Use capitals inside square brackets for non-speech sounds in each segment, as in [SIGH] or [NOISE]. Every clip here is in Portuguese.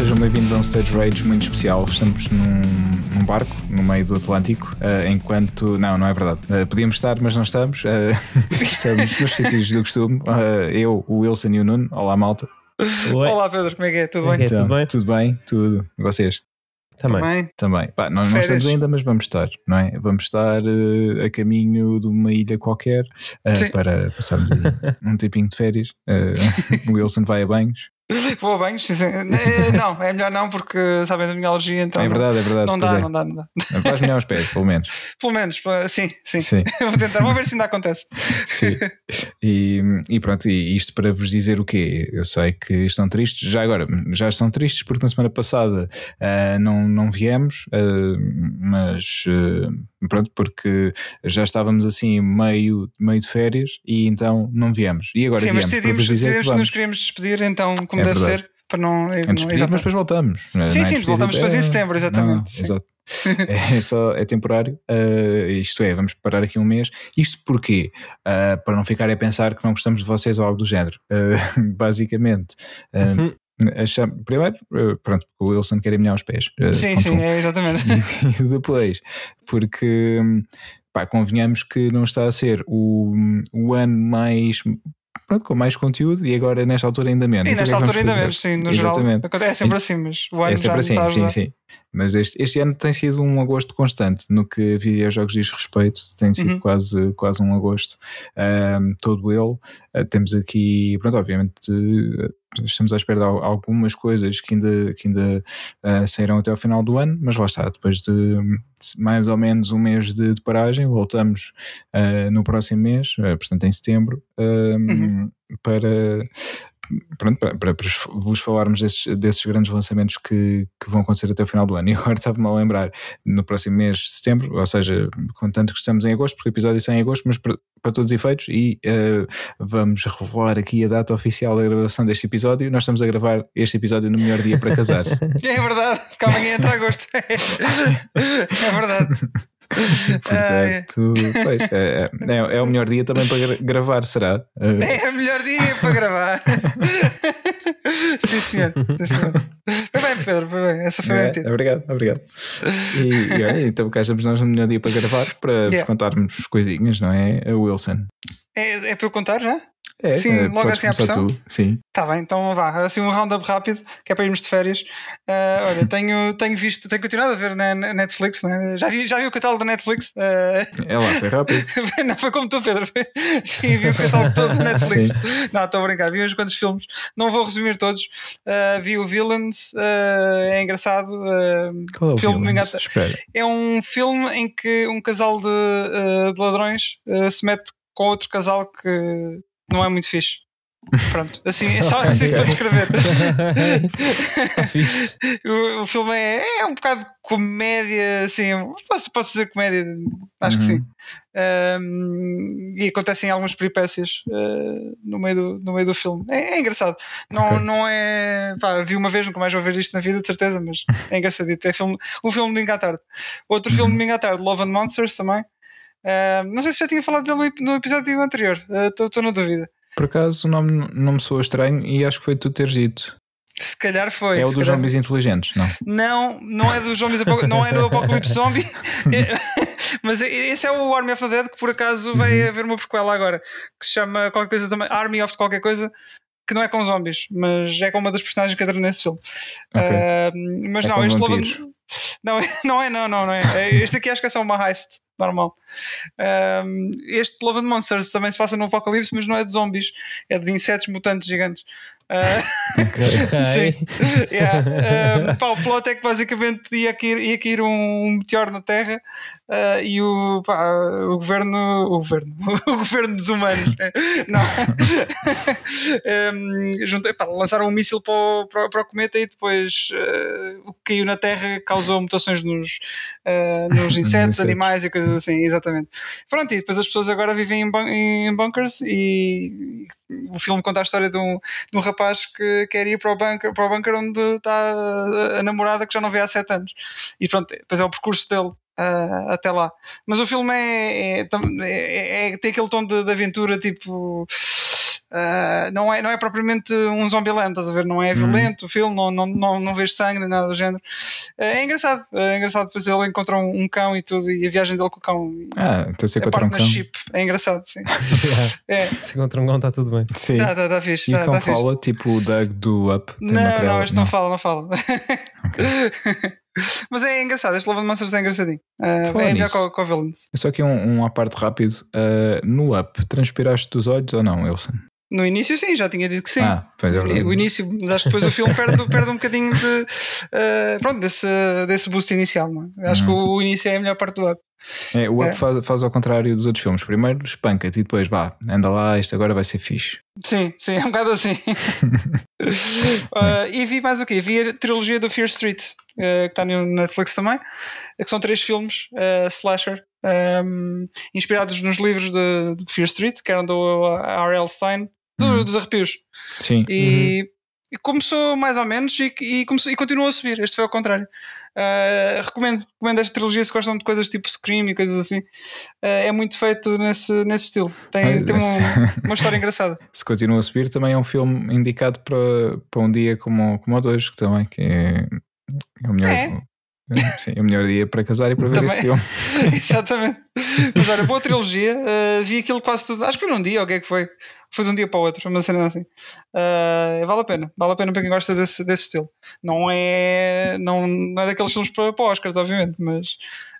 sejam bem-vindos a um Stage Rage muito especial. Estamos num, num barco no meio do Atlântico, uh, enquanto. Não, não é verdade. Uh, podíamos estar, mas não estamos. Uh, [LAUGHS] estamos nos sítios do costume. eu, o Wilson e o Nuno. Olá, malta. Oi. Olá, Pedro, como é que é? Tudo bem? Então, tudo bem? Tudo bem, tudo. E vocês? Também. Também. Também. Pá, nós não estamos ainda, mas vamos estar, não é? Vamos estar uh, a caminho de uma ilha qualquer uh, para passarmos um [LAUGHS] tempinho de férias. Uh, o Wilson vai a banhos. [LAUGHS] Vou a banhos, sim, sim. Eh, não, é melhor não, porque sabem da minha alergia, então. É verdade, é verdade. Não dá, é. não dá, não dá. Vais melhor aos pés, pelo menos. [LAUGHS] Pelo menos, sim, sim. sim. [LAUGHS] vou tentar, vou ver se ainda acontece. Sim. E, e pronto, e isto para vos dizer o quê? Eu sei que estão tristes, já agora, já estão tristes porque na semana passada uh, não, não viemos, uh, mas. Uh, pronto, porque já estávamos assim meio, meio de férias e então não viemos. E agora Sim, viemos, mas decidimos, decidimos que, que nos queríamos despedir então como é deve verdade. ser. Para não, Antes não, despedir, mas depois voltamos. Sim, é sim, voltamos depois em setembro, exatamente. Não, exato. [LAUGHS] é só é temporário, uh, isto é, vamos parar aqui um mês. Isto porquê? Uh, para não ficar a pensar que não gostamos de vocês ou algo do género. Uh, [LAUGHS] basicamente, uhum. Primeiro, pronto, o Wilson quer ir melhor aos pés. Sim, sim, um. é exatamente. [LAUGHS] E, depois, porque pá, convenhamos que não está a ser o, o ano mais pronto, com mais conteúdo e agora nesta altura ainda menos. E nesta é altura ainda menos, sim, no Exatamente. geral. É sempre assim, mas o ano é sempre assim, sim, sim. Mas este, este ano tem sido um agosto constante no que videojogos diz respeito, tem sido uhum. quase, quase um agosto um, todo ele. Uh, temos aqui, pronto, obviamente. Uh, estamos à espera de algumas coisas que ainda, que ainda uh, sairão até ao final do ano, mas lá está, depois de mais ou menos um mês de, de paragem, voltamos uh, no próximo mês, uh, portanto em setembro, uhum. para pronto, para, para, vos falarmos desses, desses grandes lançamentos que, que, vão acontecer até o final do ano. [LAUGHS] E agora estava-me a lembrar, no próximo mês de setembro, ou seja, contanto que estamos em agosto, porque o episódio sai em agosto, mas para, para todos os efeitos, e uh, vamos revelar aqui a data oficial da gravação deste episódio. Nós estamos a gravar este episódio no melhor dia para casar. [LAUGHS] É verdade, porque amanhã entra agosto. [LAUGHS] é verdade. [LAUGHS] Portanto, pois, é, é, é, o melhor dia também para gravar, será? É o melhor dia para gravar. [LAUGHS] sim, senhor. Sim, senhor. Foi bem, Pedro, foi bem. Essa foi é, bem. Obrigado, obrigado. E, e olha, então cá estamos nós no melhor dia para gravar para yeah. vos contarmos coisinhas, não é? Wilson. É, é para eu contar já? É, Sim, é, logo assim à pressão. Tu. Sim. Tá bem, então vá, assim um round-up rápido, que é para irmos de férias. Uh, olha, [LAUGHS] tenho, tenho visto, tenho continuado a ver na, Netflix, né? já, vi, já vi o catálogo da Netflix. Uh... É lá, foi rápido. [LAUGHS] não foi como tu, Pedro. vi, vi o catálogo todo da Netflix. [LAUGHS] Sim. Não, estou a brincar, vi uns quantos filmes. Não vou resumir todos. Uh, vi o Villains, é engraçado. Qual é o filme? Espera. É um filme em que um casal de, de ladrões se mete com outro casal que não é muito fixe. Pronto, assim, é só [LAUGHS] assim para descrever. [LAUGHS] o, o, filme é, é um bocado comédia, assim, posso, posso dizer comédia, acho uhum. que sim. Um, e acontecem algumas peripécias uh, no, meio do, no meio do filme. É, é engraçado. Não, okay. não é. Pá, vi uma vez, nunca mais vou ver isto na vida, de certeza, mas é engraçadito. É filme, um filme de domingo à tarde. Outro uhum. filme de domingo à tarde, Love and Monsters também. Uh, não sei se já tinha falado dele no episódio anterior, estou uh, na dúvida. Por acaso o nome não me soa estranho e acho que foi tu teres dito. Se calhar foi. É o dos calhar... zombies inteligentes, não? Não, não é dos zombies não é do Apocalipse Zombie. [LAUGHS] Mas esse é o Army of the Dead que por acaso vai uhum. haver uma prequela agora que se chama qualquer coisa também Army of qualquer coisa que não é com zombies, mas é com uma das personagens que entra nesse filme. Okay. Uh, mas é não, este Love... Não, [LAUGHS] não é, não, não, não é. é. Este aqui acho que é só uma heist normal. Um, este Love and Monsters também se passa no Apocalipse, mas não é de zombies, é de insetos mutantes gigantes. Uh, okay. [LAUGHS] sim. Yeah. Uh, pá, o plot é que basicamente ia cair, ia cair um, um meteoro na Terra uh, e o, pá, o governo. O governo. [LAUGHS] O governo dos humanos. Né? não. um, junto, lançaram um míssil para o, para, para o cometa e depois uh, o que caiu na Terra causou mutações nos, uh, [LAUGHS] nos insetos, animais e coisas assim, exatamente. Pronto, e depois as pessoas agora vivem em, bun em bunkers e o filme conta a história de um, de um rapaz que quer ir para o bunker, para o bunker onde está a, namorada que já não vê há sete anos. E pronto, depois é o percurso dele uh, até lá. Mas o filme é, é, é, é, tem aquele tom de, de aventura tipo Uh, não, é, não é propriamente um Zombieland, estás a ver? Não é uhum. violento o filme, não, não, não, não vês sangue nem nada do género. Uh, é engraçado, é engraçado depois ele encontra um, um, cão e tudo, e a viagem dele com o cão. Ah, então se encontra um cão. Chip. É engraçado, sim. [LAUGHS] é. Se encontra um cão, está tudo bem. Sim. Tá, tá, tá fixe, e tá, o cão tá fala, fixe. tipo o Doug do Up. Não, não, este não. não fala, não fala. Okay. [LAUGHS] Mas é engraçado, este Love and Monsters é engraçadinho. Uh, é melhor com, com o Villains. É só aqui um, um à parte rápido. Uh, no Up, transpiraste dos olhos ou não, Wilson? No início, sim, já tinha dito que sim. Ah, pois é o início, mas acho que depois o filme perde, perde um bocadinho de, uh, pronto, desse, desse boost inicial. Não é? Acho uhum. que o início é a melhor parte do Up. É, o Up é. faz, faz ao contrário dos outros filmes. Primeiro espanca-te e depois vá, anda lá, isto agora vai ser fixe. Sim, sim, é um bocado assim. uh, [LAUGHS] e vi mais o quê? Vi a trilogia do Fear Street, uh, que está no Netflix também, que são três filmes, uh, slasher, um, inspirados nos livros de, de Fear Street, que eram do R.L. Stein, do, uhum. dos arrepios. Sim. E, uhum. E começou mais ou menos e, e, começou, e continuou a subir. Este foi ao contrário. Uh, recomendo, recomendo esta trilogia se gostam de coisas tipo Scream e coisas assim. Uh, é muito feito nesse, nesse estilo. Tem, tem um, uma história engraçada. [LAUGHS] Se continua a subir, também é um filme indicado para, para um dia como, como o de hoje, que também que é, é o melhor. É. Sim, é o melhor dia para casar e para ver Também. esse filme. [LAUGHS] Exatamente. Mas olha, boa trilogia. Uh, vi aquilo quase tudo. Acho que foi num dia, ou o que é que foi? Foi de um dia para o outro, uma cena assim. Uh, vale a pena. Vale a pena para quem gosta desse, desse estilo. Não é, não, não é daqueles filmes para, para Oscars, obviamente, mas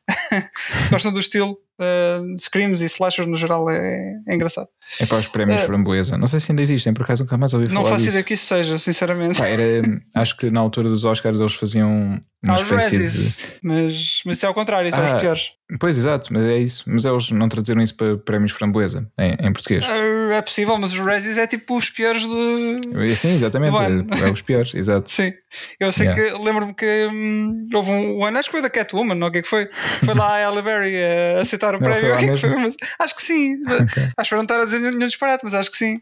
[LAUGHS] se gostam do estilo uh, screams e slashers no geral, é, é engraçado. É para os prémios uh, framboesa. Não sei se ainda existem, por acaso nunca mais ouvi falar. Não faço ideia que isso seja, sinceramente. Pá, era, [LAUGHS] acho que na altura dos Oscars eles faziam uma Há espécie Razzies, de. Mas, mas isso é ao contrário, são ah, os piores. Pois exato, mas é isso. Mas eles não traduziram isso para prémios framboesa em, em português. Uh, é possível, mas os Razzies é tipo os piores do. Sim, exatamente. É, é, os piores, exato. [LAUGHS] Sim. Eu sei yeah. que lembro-me que hum, houve um, ano, acho que foi da Catwoman, não o que é que foi? Foi lá a Halle Berry a aceitar o não, prémio. Que é que foi? Mas, acho que sim. [LAUGHS] Okay. Acho que não estar a dizer nenhum disparate, mas acho que sim.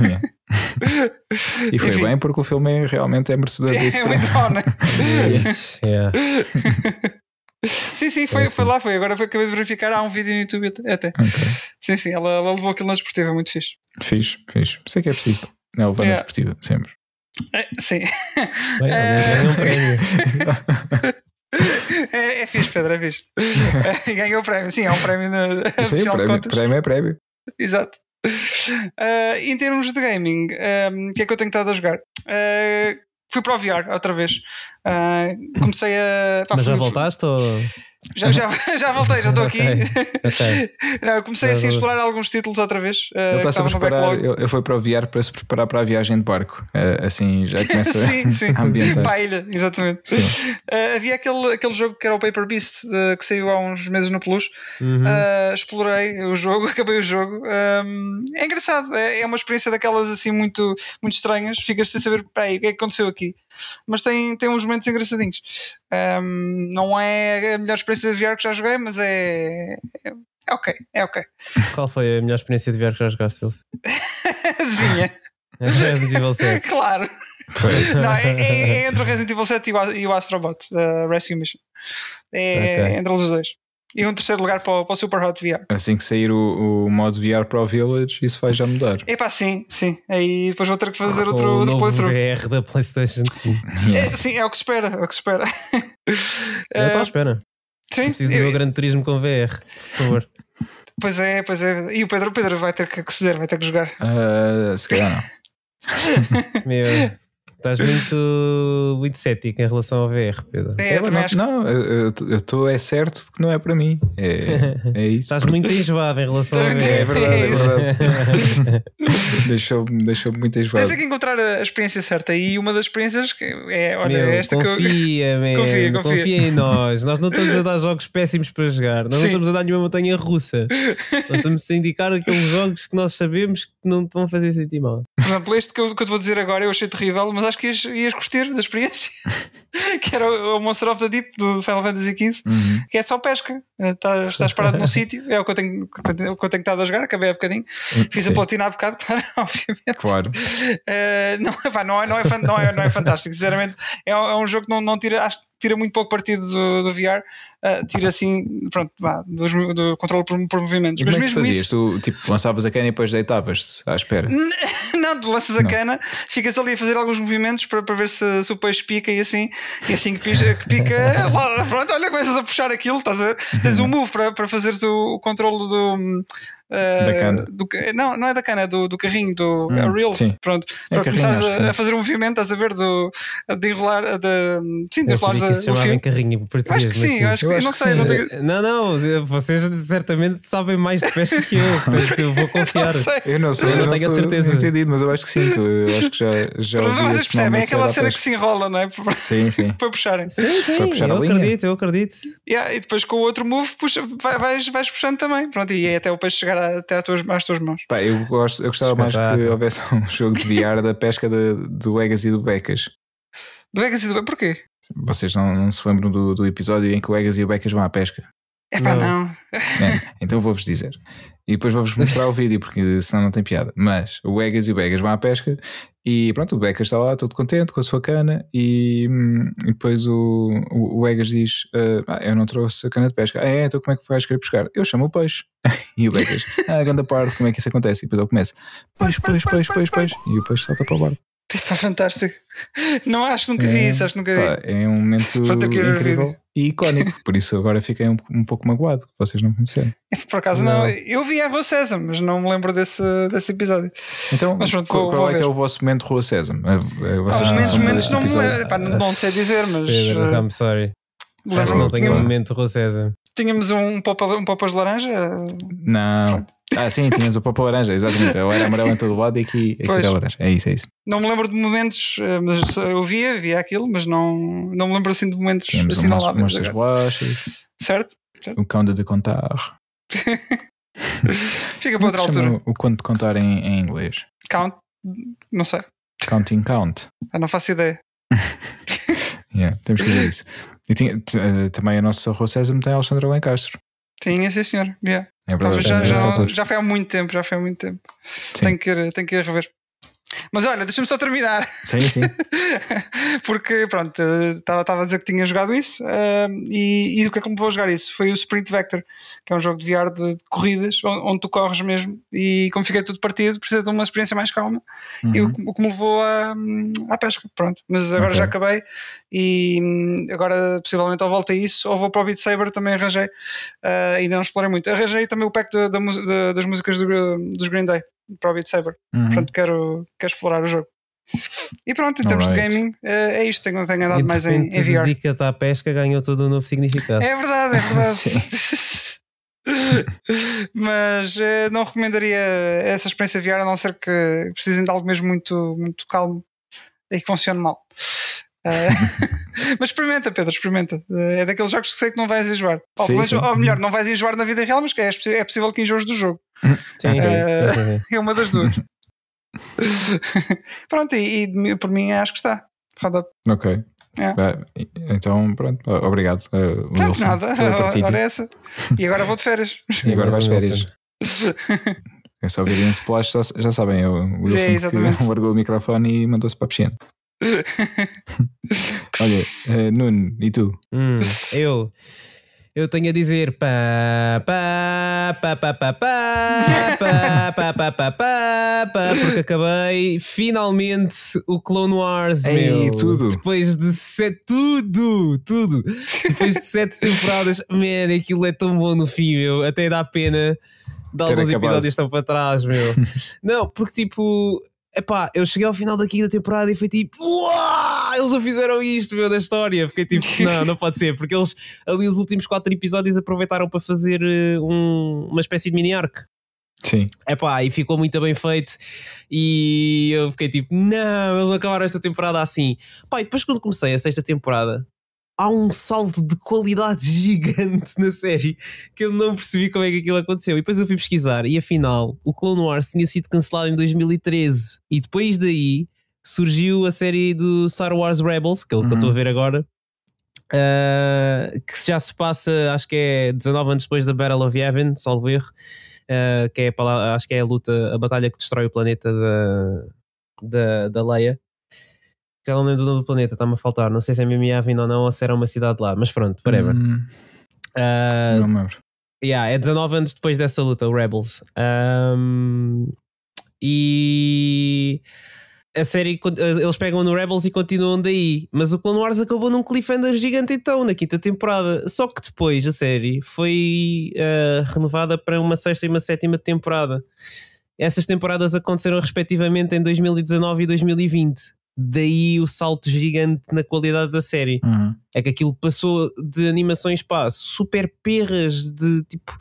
Yeah. e foi Enfim. bem porque o filme é, realmente é merecedor [LAUGHS] desse é prémio. Muito bom, né? sim, yeah. [LAUGHS] sim, sim, foi, é foi lá, foi. Agora foi, acabei de verificar, há um vídeo no YouTube até. Okay. Sim, sim, ela, ela levou aquilo na desportiva, muito fixe. Fixe, fixe. Sei que é preciso. É levar yeah. na desportiva, sempre. É, sim. Bem, [LAUGHS] é... um prémio. [LAUGHS] É, é fixe, Pedro, é fixe. Ganhou o prémio, sim, é um prémio. No, sim, prémio, prémio é prémio. Exato. Uh, em termos de gaming, o que é que eu tenho estado a jogar? Uh, fui para o VR outra vez. Uh, comecei a. Pá, Mas já voltaste ou. Já, já, [LAUGHS] já voltei, já estou [LAUGHS] aqui. Okay. [LAUGHS] Não, comecei assim a explorar alguns títulos outra vez. Uh, ele está-se a preparar, eu, eu fui para o VR para se preparar para a viagem de barco. Uh, assim já começa sim, sim. a ambientar. Para a ilha, exatamente. Uh, havia aquele, aquele jogo que era o Paper Beast, que saiu há uns meses no Plus. Uhum. explorei o jogo, acabei o jogo. Um, é engraçado, é, é, uma experiência daquelas assim muito, muito estranhas. Ficas sem saber, peraí, o que é que aconteceu aqui? Mas tem, tem uns momentos engraçadinhos. Um, não é a melhor experiência de VR que já joguei, mas é, é, é ok, é ok. Qual foi a melhor experiência de VR que já jogaste, Wilson? Adivinha? [LAUGHS] Resident Evil 7. [LAUGHS] claro. Não, é, é, é, entre o Resident Evil 7 e o, e o Astrobot, uh, Rescue Mission. É okay. entre os dois. E um terceiro lugar para o, para o Super Hot VR. Assim que sair o, o modo VR para o Village, isso vai já mudar. É pá, sim, sim. Aí depois vou ter que fazer outro, o outro playthrough. VR da PlayStation, sim. [LAUGHS] É, sim, é o que se espera, é o que se espera. [LAUGHS] Eu estou à espera. Sim. Preciso eu... do meu grande turismo com VR, por favor. Pois é, pois é. E o Pedro, o Pedro vai ter que aceder, vai ter que jogar. Uh, se calhar não. [LAUGHS] meu. Estás muito, muito cético em relação ao VR, Pedro. É, não, não, eu estou é certo que não é para mim. É, [LAUGHS] é isso. Estás muito enjoado em relação ao VR. É verdade, é verdade. [LAUGHS] [LAUGHS] Deixou-me deixou muito enjoado. Tens é que encontrar a experiência certa e uma das experiências que é, olha, Meu, esta confia, que eu. Man, confia, confia. confia em nós. Nós não estamos a dar jogos péssimos para jogar. Nós Sim. não estamos a dar nenhuma montanha russa. Nós estamos a indicar aqueles jogos que nós sabemos que não te vão fazer sentir mal. Por exemplo, este que eu, que eu te vou dizer agora eu achei terrível, mas acho acho que ias, ias curtir da experiência. [LAUGHS] que era o, Monster of the Deep do Final Fantasy XV, uhum. que é só pesca. Estás, estás parado num [LAUGHS] sítio, é o que eu tenho, o que eu tenho estado a jogar, acabei há bocadinho. Fiz Sim. a platina há bocado, [LAUGHS] claro, obviamente. Claro. Uh, não, pá, não, é, não, é, não, é, não é fantástico, sinceramente. É, é um jogo que não, não tira, acho tira muito pouco partido do, do VR. uh, tiro assim, pronto, vá, do, do controle por, por movimentos. E Mas como é que fazias? isso, Tu tipo, lançavas a cana e depois deitavas-te à espera. [LAUGHS] não, tu lanças a Não. cana, ficas ali a fazer alguns movimentos para, para ver se, se o peixe pica e assim, e assim que pica, que pica [LAUGHS] lá, pronto, olha, começas a puxar aquilo, estás a ver? Tens um move para, para fazeres o, o controle do. Hum, uh, Da cana. do não, não é da cana, é do, do carrinho, do Hum, é reel. sim. Pronto, É para carrinho, começares a, a fazer um movimento, estás a ver, do, de enrolar, de, sim, de a- o fio. carrinho português. Acho que mas sim, eu acho que, Eu acho não que sei, sim. não tenho. Eh, Não, não, vocês certamente sabem mais de pesca que eu, [LAUGHS] portanto eu vou confiar. Não sei. Eu não sou, Eu não tenho a certeza. entendido, mas eu acho que sim. que Eu acho que já, já Mas ouvi vocês percebem, é aquela cena que se enrola, não é? Para, Sim, sim. [LAUGHS] para puxarem. Sim, sim, Para puxar eu acredito, eu acredito. E depois com o outro move puxa, vai- vais, puxando também. Pronto, e aí até o peixe chegar até às tuas, às tuas mãos. Pá, eu, gosto, eu gostava mais que houvesse [LAUGHS] um jogo de VR da pesca de, do Egas e do Becas. Do Vegas e do Porquê? Vocês não, não se lembram do, do episódio em que o Egas e o Becas vão à pesca? É pá, Não. É, então vou-vos dizer. E depois vou-vos [LAUGHS] mostrar o vídeo, porque senão não tem piada. Mas o Egas e o Becas vão à pesca e pronto, o Becas está lá todo contente com a sua cana e, hum, e depois o, o, o Egas diz: ah, Eu não trouxe a cana de pesca. Ah, é? Então como é que vais querer pescar? Eu chamo o peixe. [LAUGHS] E o Becas: Ah, ganda parvo, como é que isso acontece? E depois ele começa: Peixe, peixe, peixe, peixe, peixe. E o peixe salta para o barco. [LAUGHS] Fantástico. Não acho, nunca vi É, isso, acho que nunca vi. Pá, é um momento incrível. E icónico. [LAUGHS] Por isso agora fiquei um, um pouco magoado que vocês não conheceram. [LAUGHS] Por acaso não. Não. Eu vi a Rua César, mas não me lembro desse, desse episódio. Então, Mas pronto, qual, qual é que é o vosso momento Rua César? Ah, Vocês os não momentos, momentos não, me lembro, não, sei dizer, mas Pedro, eh, I'm sorry. Acho que lembro-me não que um tinha- momento Rua César. Tínhamos um popa, um popas de laranja. Não. Ah, sim, tinhas o papo laranja, exatamente. Ele era amarelo em todo lado e aqui, aqui era laranja. É isso, é isso. Não me lembro de momentos, eh, mas eu via, via aquilo, mas não, não me lembro assim de momentos Tínhamos assinaláveis. agora. bolachas, Certo? o conde de contar. [LAUGHS] Fica para é outra altura. o conde de contar em, em inglês? Count, não sei, Counting count. eu não faço ideia. [LAUGHS] Yeah, temos que ver isso. E tinha, eh, também a nossa Rua César tem Alexandre Lencastro. Tinha, sim senhor. Yeah. É Talvez verdade. já, é, já, autores. já foi há muito tempo, já foi há muito tempo. Sim. Tenho que, ir, tenho que ir rever. Mas olha, deixa-me só terminar. sim, sim. [LAUGHS] Porque, pronto, estava a dizer que tinha jogado isso eh, e, e o que é que me levou a jogar isso? Foi o Sprint Vector, que é um jogo de VR de, de corridas, onde, tu corres mesmo e como fiquei tudo partido, precisa de uma experiência mais calma e o, Uhum. que- o que me levou à, à pesca, pronto. Mas agora Ok. já acabei e hum, agora possivelmente ou volto a isso ou vou para o Beat Saber, também arranjei, eh, ainda não explorei muito. Arranjei também o pack da mus- da- das músicas do- dos Green Day para o Beat Saber, Uhum. portanto quero, quero explorar o jogo. E pronto, em termos de gaming, eh, é isto, tenho, tenho andado E mais em, em VR. dedica-te à pesca, ganhou todo um novo significado. É verdade, é verdade. [LAUGHS] [LAUGHS] Mas eh, não recomendaria essa experiência VR a não ser que precisem de algo mesmo muito, muito calmo e que funcione mal. Eh, [LAUGHS] mas experimenta, Pedro, experimenta. Eh, é daqueles jogos que sei que não vais enjoar. Ou, Sim, sim. ou melhor, não vais enjoar na vida real, mas que é, é possível que enjoes do jogo. Sim, sim. É uma das duas. [LAUGHS] [LAUGHS] Pronto, e, e por mim acho que está. Roda. Ok. É. Então, pronto. Ah, Obrigado, uh, Pronto, Wilson, nada, ora essa. E agora vou de férias. E agora vais um férias. É só ouvirem um splash, já, já sabem, é o Wilson exatamente. que largou o microfone e mandou-se para a piscina. Olha, eh, Nuno, e tu? Hum, eu. Eu tenho a dizer pá, pá, pá, pá, pá, pá, pá, pá, pá, pá, pá, pá, porque acabei finalmente o Clone Wars, Ei, meu. tudo. Depois de sete, tudo, tudo. Depois de sete temporadas, man, aquilo é tão bom no fim, meu. Até dá pena de alguns episódios estão para trás, meu. Não, porque tipo, epá, eu cheguei ao final da quinta temporada e foi tipo, uau, eles não fizeram isto, meu, da história. Fiquei tipo, [LAUGHS] não, não pode ser, porque eles ali os últimos quatro episódios aproveitaram para fazer eh, um- uma espécie de mini arc. Sim. Epá, e ficou muito bem feito. E eu fiquei tipo, não, eles vão acabar esta temporada assim. Pá, e depois quando comecei a sexta temporada, há um salto de qualidade [LAUGHS] gigante na série que eu não percebi como é que aquilo aconteceu. E depois eu fui pesquisar e afinal o Clone Wars tinha sido cancelado em 2013. E depois daí surgiu a série do Star Wars Rebels, que é o que eu Uhum. estou a ver agora. ah, que já se passa, acho que é 19 anos depois da Battle of Yavin, salvo erro. Uh, que é a acho que é a luta, a batalha que destrói o planeta da, da, da Leia. Já não lembro do nome do planeta, está-me a faltar. Não sei se é mesmo Yavin ou não, ou se era uma cidade lá, mas pronto, whatever. Hum, Uh, Não lembro. yeah, é 19 anos depois dessa luta, o Rebels. Um, e a série, con- eles pegam no Rebels e continuam daí. Mas o Clone Wars acabou num cliffhanger gigante então, na quinta temporada. Só que depois a série foi uh, renovada para uma sexta e uma sétima temporada. Essas temporadas aconteceram respectivamente em 2019 e 2020. Daí o salto gigante na qualidade da série. Uhum. É que aquilo passou de animações pá, super perras, de tipo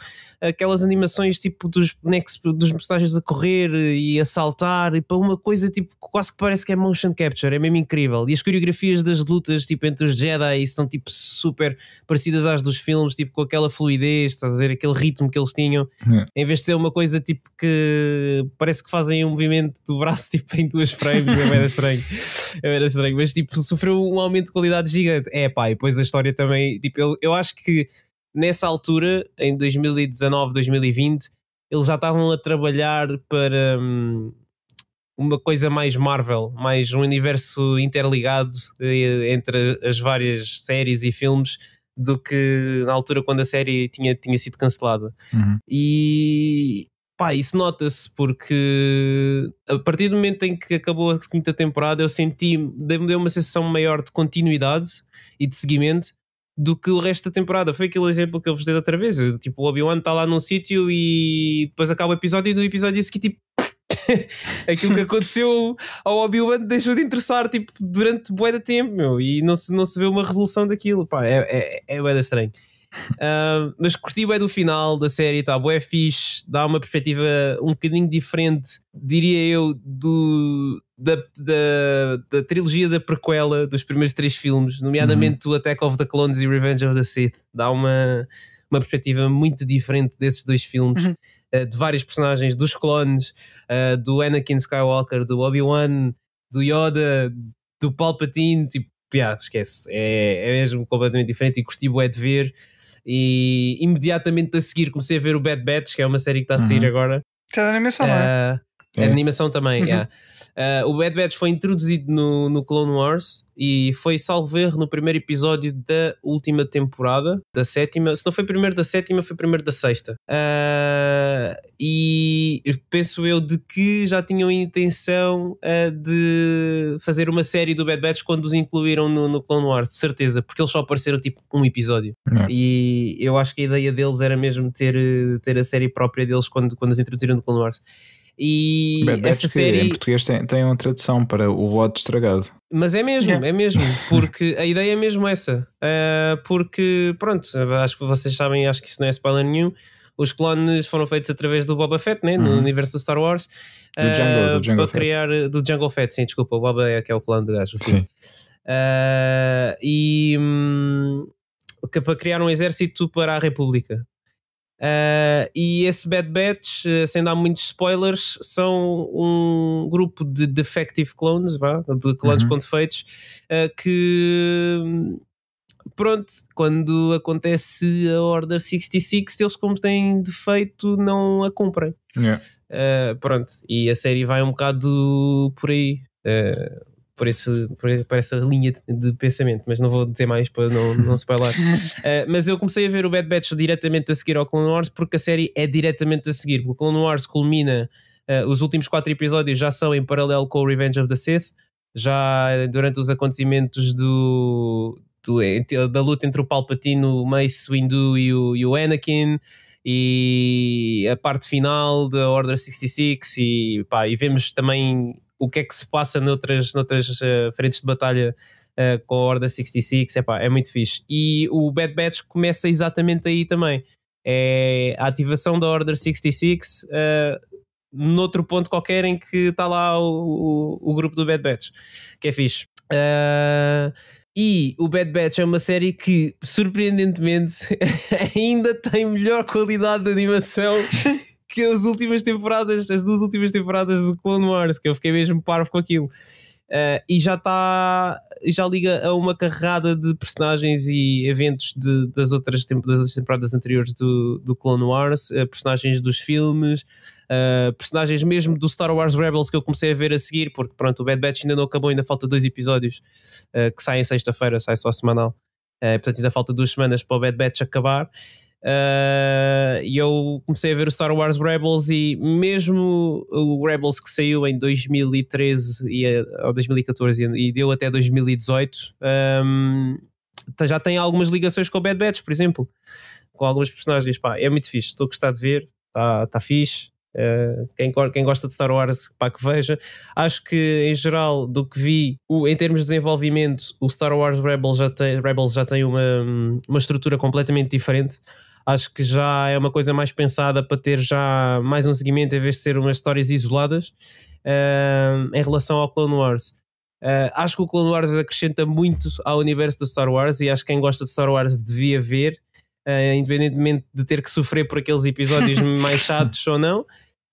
aquelas animações tipo dos bonecos, dos personagens a correr e a saltar, e para uma coisa tipo quase que parece que é motion capture, é mesmo incrível. E as coreografias das lutas tipo entre os Jedi estão tipo super parecidas às dos filmes, tipo com aquela fluidez, estás a ver aquele ritmo que eles tinham, Yeah. em vez de ser uma coisa tipo que parece que fazem um movimento do braço [LAUGHS] tipo em duas frames, é bem estranho. É bem estranho, mas tipo sofreu um aumento de qualidade gigante. É pá, e depois a história também, tipo, eu, eu acho que nessa altura, em 2019, 2020, eles já estavam a trabalhar para hum, uma coisa mais Marvel, mais um universo interligado eh, entre as várias séries e filmes do que na altura quando a série tinha, tinha sido cancelada. Uhum. E pá, isso nota-se porque a partir do momento em que acabou a quinta temporada, eu senti, deu-me deu uma sensação maior de continuidade e de seguimento do que o resto da temporada. Foi aquele exemplo que eu vos dei outra vez. Tipo, o Obi-Wan está lá num sítio e depois acaba o episódio e no episódio disse que tipo. [LAUGHS] aquilo que aconteceu ao Obi-Wan deixou de interessar tipo, durante bué de tempo meu, e não se, não se vê uma resolução daquilo pá, é, é, é bué estranho Uh, [LAUGHS] mas curti bem do final da série, tá bué fixe, dá uma perspectiva um bocadinho diferente, diria eu, do, da, da, da trilogia da prequela dos primeiros três filmes, nomeadamente o Attack of the Clones e Revenge of the Sith. Dá uma, uma perspectiva muito diferente desses dois filmes, Uhum. uh, de vários personagens, dos clones, uh, do Anakin Skywalker, do Obi-Wan, do Yoda, do Palpatine, tipo, yeah, esquece, é, é mesmo completamente diferente e curti bué de ver. E imediatamente a seguir comecei a ver o Bad Batch, que é uma série que está a sair Uhum. agora. Isso é da animação, não é? É. a animação também, Uhum. yeah. Ah, o Bad Batch foi introduzido no, no Clone Wars e foi salvo erro no primeiro episódio da última temporada, da sétima. Se não foi primeiro da sétima, foi primeiro da sexta. Ah, e penso eu de que já tinham a intenção ah, de fazer uma série do Bad Batch quando os incluíram no, no Clone Wars, de certeza, porque eles só apareceram tipo um episódio. Yeah. E eu acho que a ideia deles era mesmo ter, ter a série própria deles quando, quando os introduziram no Clone Wars. E Bad Batch essa que série. em português tem, tem uma tradução para o voto estragado. Mas é mesmo, Yeah. é mesmo, porque a ideia é mesmo essa. Ah, porque, pronto, acho que vocês sabem, acho que isso não é spoiler nenhum. Os clones foram feitos através do Boba Fett, né, no Uhum. universo do Star Wars. Do ah, Jango- do Jango para Fett. criar do Jungle Fett, sim, desculpa, o Boba é que é o clone do gajo. Sim. Ah, e hum, que- para criar um exército para a República. Ah, e esse Bad Batch, eh, sem dar muitos spoilers, são um grupo de defective clones, vá, de clones Uhum. com defeitos, ah, que pronto, quando acontece a Order 66, eles como têm defeito não a cumprem. Yeah. Uh, pronto, e a série vai um bocado por aí, uh, por, esse, por, por essa linha de, pensamento, mas não vou dizer mais para não, não spoiler. Uh, [LAUGHS] mas eu comecei a ver o Bad Batch diretamente a seguir ao Clone Wars porque a série é diretamente a seguir. O Clone Wars culmina, uh, os últimos quatro episódios já são em paralelo com o Revenge of the Sith, já durante os acontecimentos do, do- da luta entre o Palpatine, o Mace Windu e o, e o Anakin e a parte final da Order 66 e, pá, e vemos também o que é que se passa noutras, noutras eh, frentes de batalha eh, com a Order 66, epá, é muito fixe. E o Bad Batch começa exatamente aí também. É a ativação da Order 66 uh, noutro ponto qualquer em que está lá o, o, o grupo do Bad Batch, que é fixe. Uh, e o Bad Batch é uma série que, surpreendentemente, [LAUGHS] ainda tem melhor qualidade de animação [LAUGHS] que as últimas temporadas, as duas últimas temporadas do Clone Wars, que eu fiquei mesmo parvo com aquilo. Uh, e já está, já liga a uma carrada de personagens e eventos de, das, outras das temporadas anteriores do, do Clone Wars, uh, personagens dos filmes, uh, personagens mesmo do Star Wars Rebels que eu comecei a ver a seguir, porque pronto, o Bad Batch ainda não acabou, ainda falta dois episódios que saem sexta-feira, sai só semanal. Uh, portanto, ainda falta duas semanas para o Bad Batch acabar. Uh, e eu comecei a ver o Star Wars Rebels e mesmo o Rebels que saiu em 2013 e, ou 2014 e, deu até 2018 um, já tem algumas ligações com o Bad Batch, por exemplo, com algumas personagens. Pá, é muito fixe, estou a gostar de ver, está tá fixe. Uh, quem, quem, gosta de Star Wars, pá, que veja. Acho que, em geral, do que vi, o, em termos de desenvolvimento, o Star Wars Rebels já tem, Rebels já tem uma, uma estrutura completamente diferente. Acho que já é uma coisa mais pensada para ter já mais um seguimento em vez de ser umas histórias isoladas uh, em relação ao Clone Wars. Uh, acho que o Clone Wars acrescenta muito ao universo do Star Wars e acho que quem gosta de Star Wars devia ver, uh, independentemente de ter que sofrer por aqueles episódios [LAUGHS] mais chatos ou não.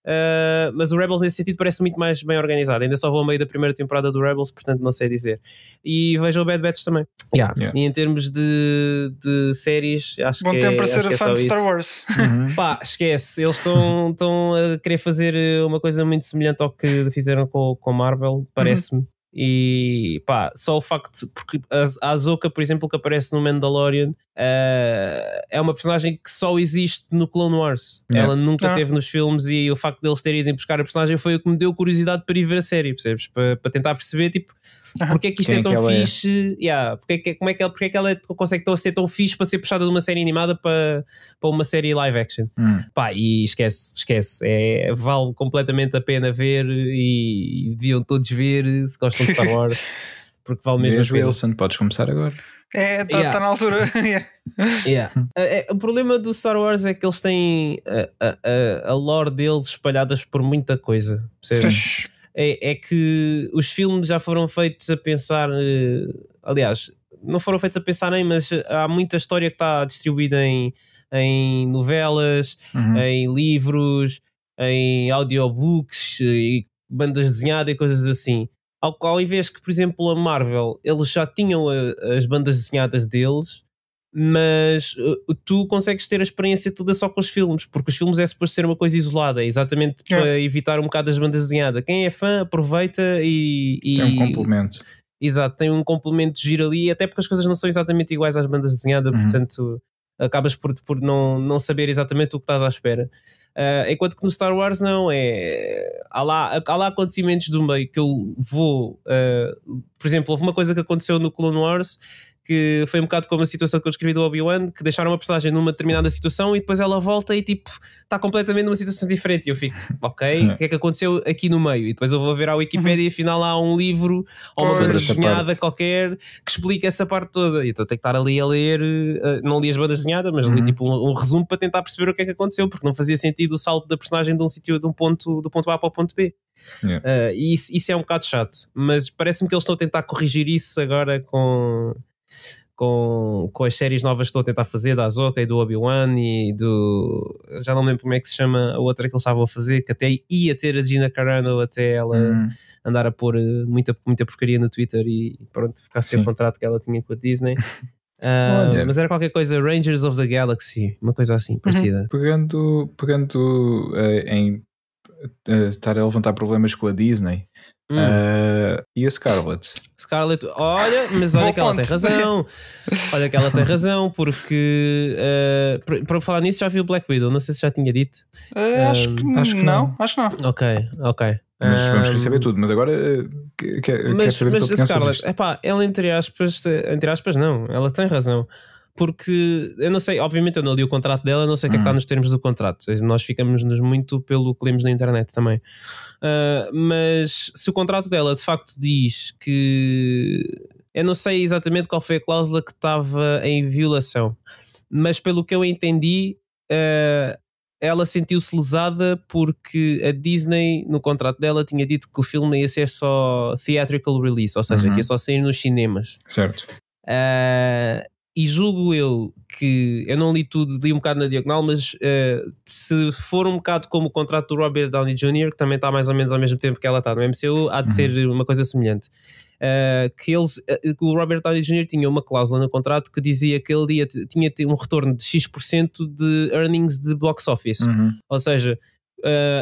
Uh, mas o Rebels nesse sentido parece muito mais bem organizado. Ainda só vou ao meio da primeira temporada do Rebels, portanto não sei dizer. E vejo o Bad Batch também. Yeah. Yeah. E em termos de, de séries, acho Bom que tempo é, para ser é fã de Star Wars. Uhum. Pá, esquece. Eles estão a querer fazer uma coisa muito semelhante ao que fizeram com, com Marvel, parece-me. Uhum. E pá, só o facto, porque a Azoka, por exemplo, que aparece no Mandalorian, uh, é uma personagem que só existe no Clone Wars. Yeah. Ela nunca ah. teve nos filmes e o facto deles terem ido buscar a personagem foi o que me deu curiosidade para ir ver a série, percebes? Para, para tentar perceber, tipo, porque é que isto Quem é tão é fixe? É? Yeah, porque, é que, como é que ela, porque é que ela consegue tão, ser tão fixe para ser puxada de uma série animada para, para uma série live action? Hum. Pá, e esquece, esquece. É, vale completamente a pena ver e, e deviam todos ver se gostam de Star [LAUGHS] Wars. Porque vale mesmo Mesmo Wilson, podes começar agora. É, está yeah. tá na altura. [LAUGHS] yeah. yeah. [LAUGHS] É, o problema do Star Wars é que eles têm a, a, a lore deles espalhadas por muita coisa. É, é, que os filmes já foram feitos a pensar. Eh, aliás, não foram feitos a pensar nem, mas há muita história que está distribuída em, em novelas, uhum. em livros, em audiobooks e bandas desenhadas e coisas assim. Ao, ao invés que, por exemplo, a Marvel, eles já tinham a, as bandas desenhadas deles mas uh, tu consegues ter a experiência toda só com os filmes, porque os filmes é suposto ser uma coisa isolada, exatamente é. para evitar um bocado as bandas desenhadas. Quem é fã aproveita e, e. Tem um complemento. Exato, tem um complemento de giro ali, até porque as coisas não são exatamente iguais às bandas desenhadas, uhum. portanto acabas por, por não, não saber exatamente o que estás à espera. Uh, enquanto que no Star Wars não, é. Há lá, há lá acontecimentos do meio que eu vou. Uh, por exemplo, houve uma coisa que aconteceu no Clone Wars que foi um bocado como a situação que eu escrevi do Obi-Wan, que deixaram uma personagem numa determinada situação e depois ela volta e tipo está completamente numa situação diferente. E eu fico, [LAUGHS] ok, o que é que aconteceu aqui no meio? E depois eu vou ver à Wikipedia e afinal há um livro ou uma banda desenhada qualquer que explica essa parte toda. E então tenho que estar ali a ler, uh, não li as bandas desenhadas, mas uhum. li tipo um, um, resumo para tentar perceber o que é que aconteceu, porque não fazia sentido o salto da personagem de um sítio, de um ponto, do ponto A para o ponto B. Yeah. Uh, e isso, isso é um bocado chato, mas parece-me que eles estão a tentar corrigir isso agora com com, com as séries novas que estou a tentar fazer, da Azoka e do Obi-Wan e do. Já não lembro como é que se chama a outra que eles estavam a fazer, que até ia ter a Gina Carano até ela hum. andar a pôr eh, muita, muita porcaria no Twitter e pronto, ficar sem o contrato que ela tinha com a Disney. [LAUGHS] Uh, mas era qualquer coisa Rangers of the Galaxy, uma coisa assim, uhum. parecida. Pegando, pegando uh, em uh, estar a levantar problemas com a Disney, Hum. E a Scarlett? Scarlett, olha, mas olha que ela tem razão. Olha que ela tem razão, porque uh, para falar nisso já viu Black Widow, não sei se já tinha dito. Uh, acho, que, acho que não, acho que não. Ok, ok. Mas vamos querer saber tudo, mas agora quer, quer saber mas a tua Scarlett, epá, ela entre aspas, entre aspas não, ela tem razão porque eu não sei, obviamente eu não li o contrato dela, não sei o que, é que está hum. nos termos do contrato. Nós ficamos-nos muito pelo que lemos na internet também. Uh, mas se o contrato dela de facto diz que eu não sei exatamente qual foi a cláusula que estava em violação, mas pelo que eu entendi, uh, ela sentiu-se lesada porque a Disney, no contrato dela, tinha dito que o filme ia ser só theatrical release, ou seja, uhum. que ia só sair nos cinemas. Certo. Uh, e julgo eu que eu não li tudo, li um bocado na diagonal, mas uh, se for um bocado como o contrato do Robert Downey Jr., que também está mais ou menos ao mesmo tempo que ela está no MCU, há de uhum. ser uma coisa semelhante. Uh, que eles, uh, o Robert Downey Jr. tinha uma cláusula no contrato que dizia que ele ia, tinha um retorno de X% de earnings de box office. Uhum. Ou seja,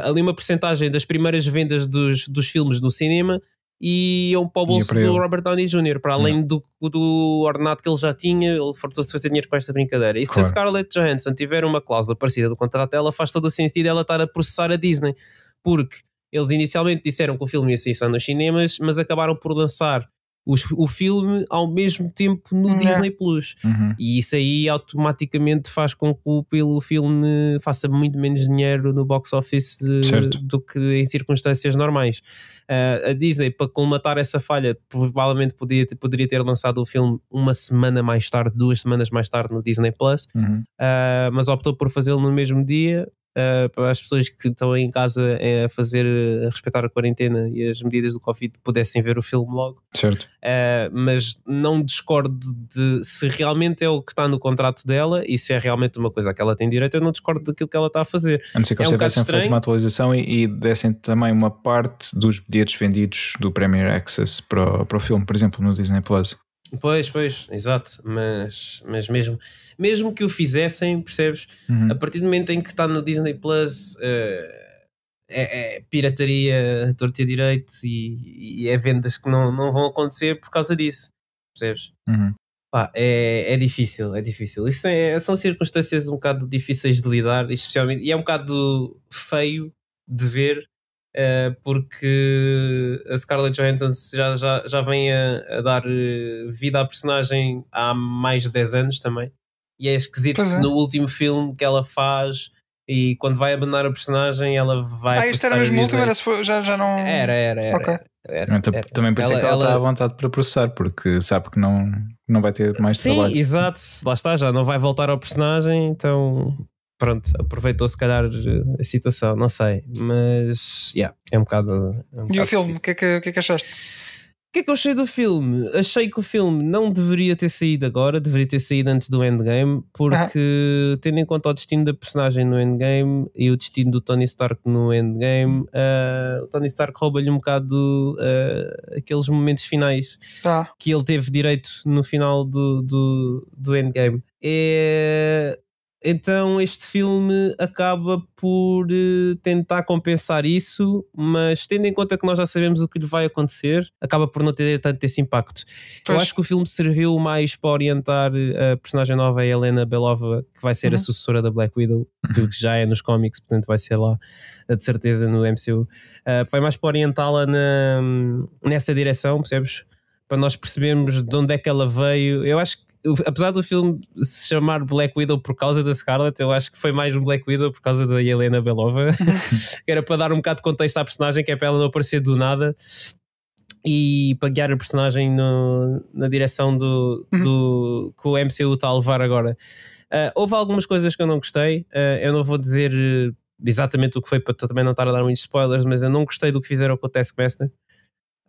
ali uma porcentagem das primeiras vendas dos, dos filmes no cinema e iam para o bolso do ele. Robert Downey Jr., para além do, do ordenado que ele já tinha, ele fartou-se de fazer dinheiro com esta brincadeira. E se a Claro. Scarlett Johansson tiver uma cláusula parecida do contrato dela, faz todo o sentido ela estar a processar a Disney, porque eles inicialmente disseram que o filme ia sair só nos cinemas, mas acabaram por lançar os- o filme ao mesmo tempo no. Disney Plus. Uhum. E isso aí automaticamente faz com que o, pelo filme faça muito menos dinheiro no box office eh, Certo. do que em circunstâncias normais. Ah, a Disney, para colmatar essa falha, provavelmente podia, poderia ter lançado o filme uma semana mais tarde, duas semanas mais tarde no Disney Plus, Uhum. ah, mas optou por fazê-lo no mesmo dia. Ah, para as pessoas que estão em casa eh, a fazer a respeitar a quarentena e as medidas do Covid pudessem ver o filme logo. Certo. Uh, mas não discordo de se realmente é o que está no contrato dela e se é realmente uma coisa que ela tem direito, eu não discordo daquilo que ela está a fazer. A não ser que É um tivessem feito uma atualização e, e dessem também uma parte dos bilhetes vendidos do Premier Access para, para o filme, por exemplo, no Disney Plus. Pois, pois, exato, mas, mas mesmo, mesmo que o fizessem, percebes? Uhum. A partir do momento em que está no Disney Plus, uh, é, é pirataria, a torta e a direito e, e é vendas que não, não vão acontecer por causa disso, percebes? Uhum. Pá, é, é difícil, é difícil. Isso é- são circunstâncias um bocado difíceis de lidar, especialmente, e é um bocado feio de ver, porque a Scarlett Johansson já, já, já vem a, a dar eh, vida à personagem há mais de 10 anos também. E é esquisito que é. no último filme que ela faz e quando vai abandonar a personagem, ela vai. Ah, isto era mesmo o último, era, já, já não. Era, era, era. Ok. era, Então, era. Também por isso é que ela, ela- está à vontade para processar, porque sabe que não, não vai ter mais Sim, trabalho. exato, lá está, já não vai voltar ao personagem, então pronto, aproveitou se calhar a situação, não sei, mas yeah, é um bocado. é um E bocado o filme, o que, é que, que é que achaste? O que é que eu achei do filme? Achei que o filme não deveria ter saído agora, deveria ter saído antes do Endgame, porque tendo em conta o destino da personagem no Endgame e o destino do Tony Stark no Endgame, ah, o Tony Stark rouba-lhe um bocado ah, aqueles momentos finais Tá. que ele teve direito no final do, do, do Endgame. É, então este filme acaba por eh, tentar compensar isso, mas tendo em conta que nós já sabemos o que lhe vai acontecer, acaba por não ter tanto esse impacto. Eu Pois. acho que o filme serviu mais para orientar eh, a personagem nova, a Helena Belova, que vai ser a Uhum. sucessora da Black Widow, que [LAUGHS] já é nos cómics, portanto vai ser lá eh, de certeza no MCU. Uh, foi mais para orientá-la na- nessa direção, percebes? Para nós percebermos de onde é que ela veio. Eu acho que, apesar do filme se chamar Black Widow por causa da Scarlett, eu acho que foi mais um Black Widow por causa da Helena Belova, [LAUGHS] que era para dar um bocado de contexto à personagem, que é para ela não aparecer do nada e para guiar a personagem no- na direção do, do que o MCU está a levar agora. Uh, houve algumas coisas que eu não gostei, uh, eu não vou dizer uh, exatamente o que foi para também não estar a dar muitos spoilers, mas eu não gostei do que fizeram com o Taskmaster.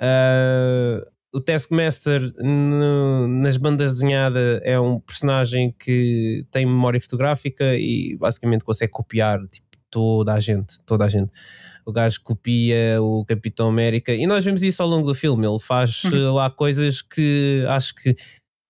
Uh, o Taskmaster no- nas bandas desenhadas é um personagem que tem memória fotográfica e basicamente consegue copiar tipo, toda a gente, toda a gente. O gajo copia o Capitão América e nós vemos isso ao longo do filme. Ele faz Uhum. uh, lá coisas que acho que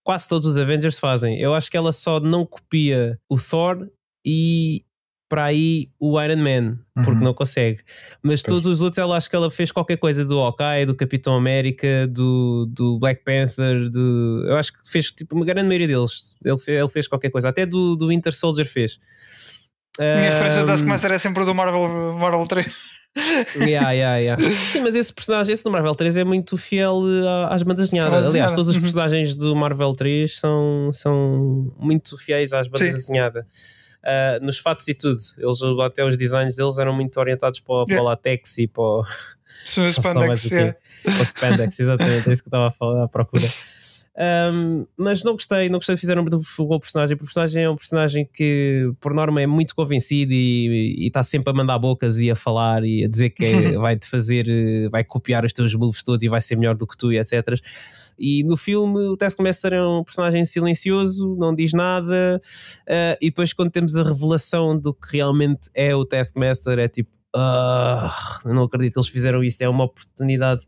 quase todos os Avengers fazem. Eu acho que ela só não copia o Thor e para aí o Iron Man, porque Uhum. não consegue. Mas Pois. todos os outros, ela acho que ela fez qualquer coisa do Hawkeye, do Capitão América, do, do Black Panther, do, eu acho que fez tipo uma grande maioria deles. Ele fez, ele fez qualquer coisa, até do, do Winter Soldier fez. Minha referência do Ahm, Taskmaster é sempre o do Marvel, Marvel 3. [LAUGHS] Yeah, yeah, yeah. Sim, mas esse personagem, esse do Marvel 3 é muito fiel uh, às bandas desenhadas. Aliás, todos os Uhum. personagens do Marvel 3 são, são muito fiéis às bandas desenhadas. Uh, nos fatos e tudo, eles, até os designs deles eram muito orientados para, o- para o Yeah. latex e para o, São [LAUGHS] spandex. yeah. o spandex, exatamente, é isso que eu estava a falar à procura. [LAUGHS] Um, mas não gostei, não gostei de fizeram muito com o personagem. porque O personagem é um personagem que, por norma, é muito convencido e está sempre a mandar bocas e a falar e a dizer que é- [LAUGHS] vai-te fazer, eh, vai copiar os teus moves todos e vai ser melhor do que tu e etc. E no filme, o Taskmaster é um personagem silencioso, não diz nada, eh, e depois, quando temos a revelação do que realmente é o Taskmaster, é tipo, eu não acredito que eles fizeram isto, é uma oportunidade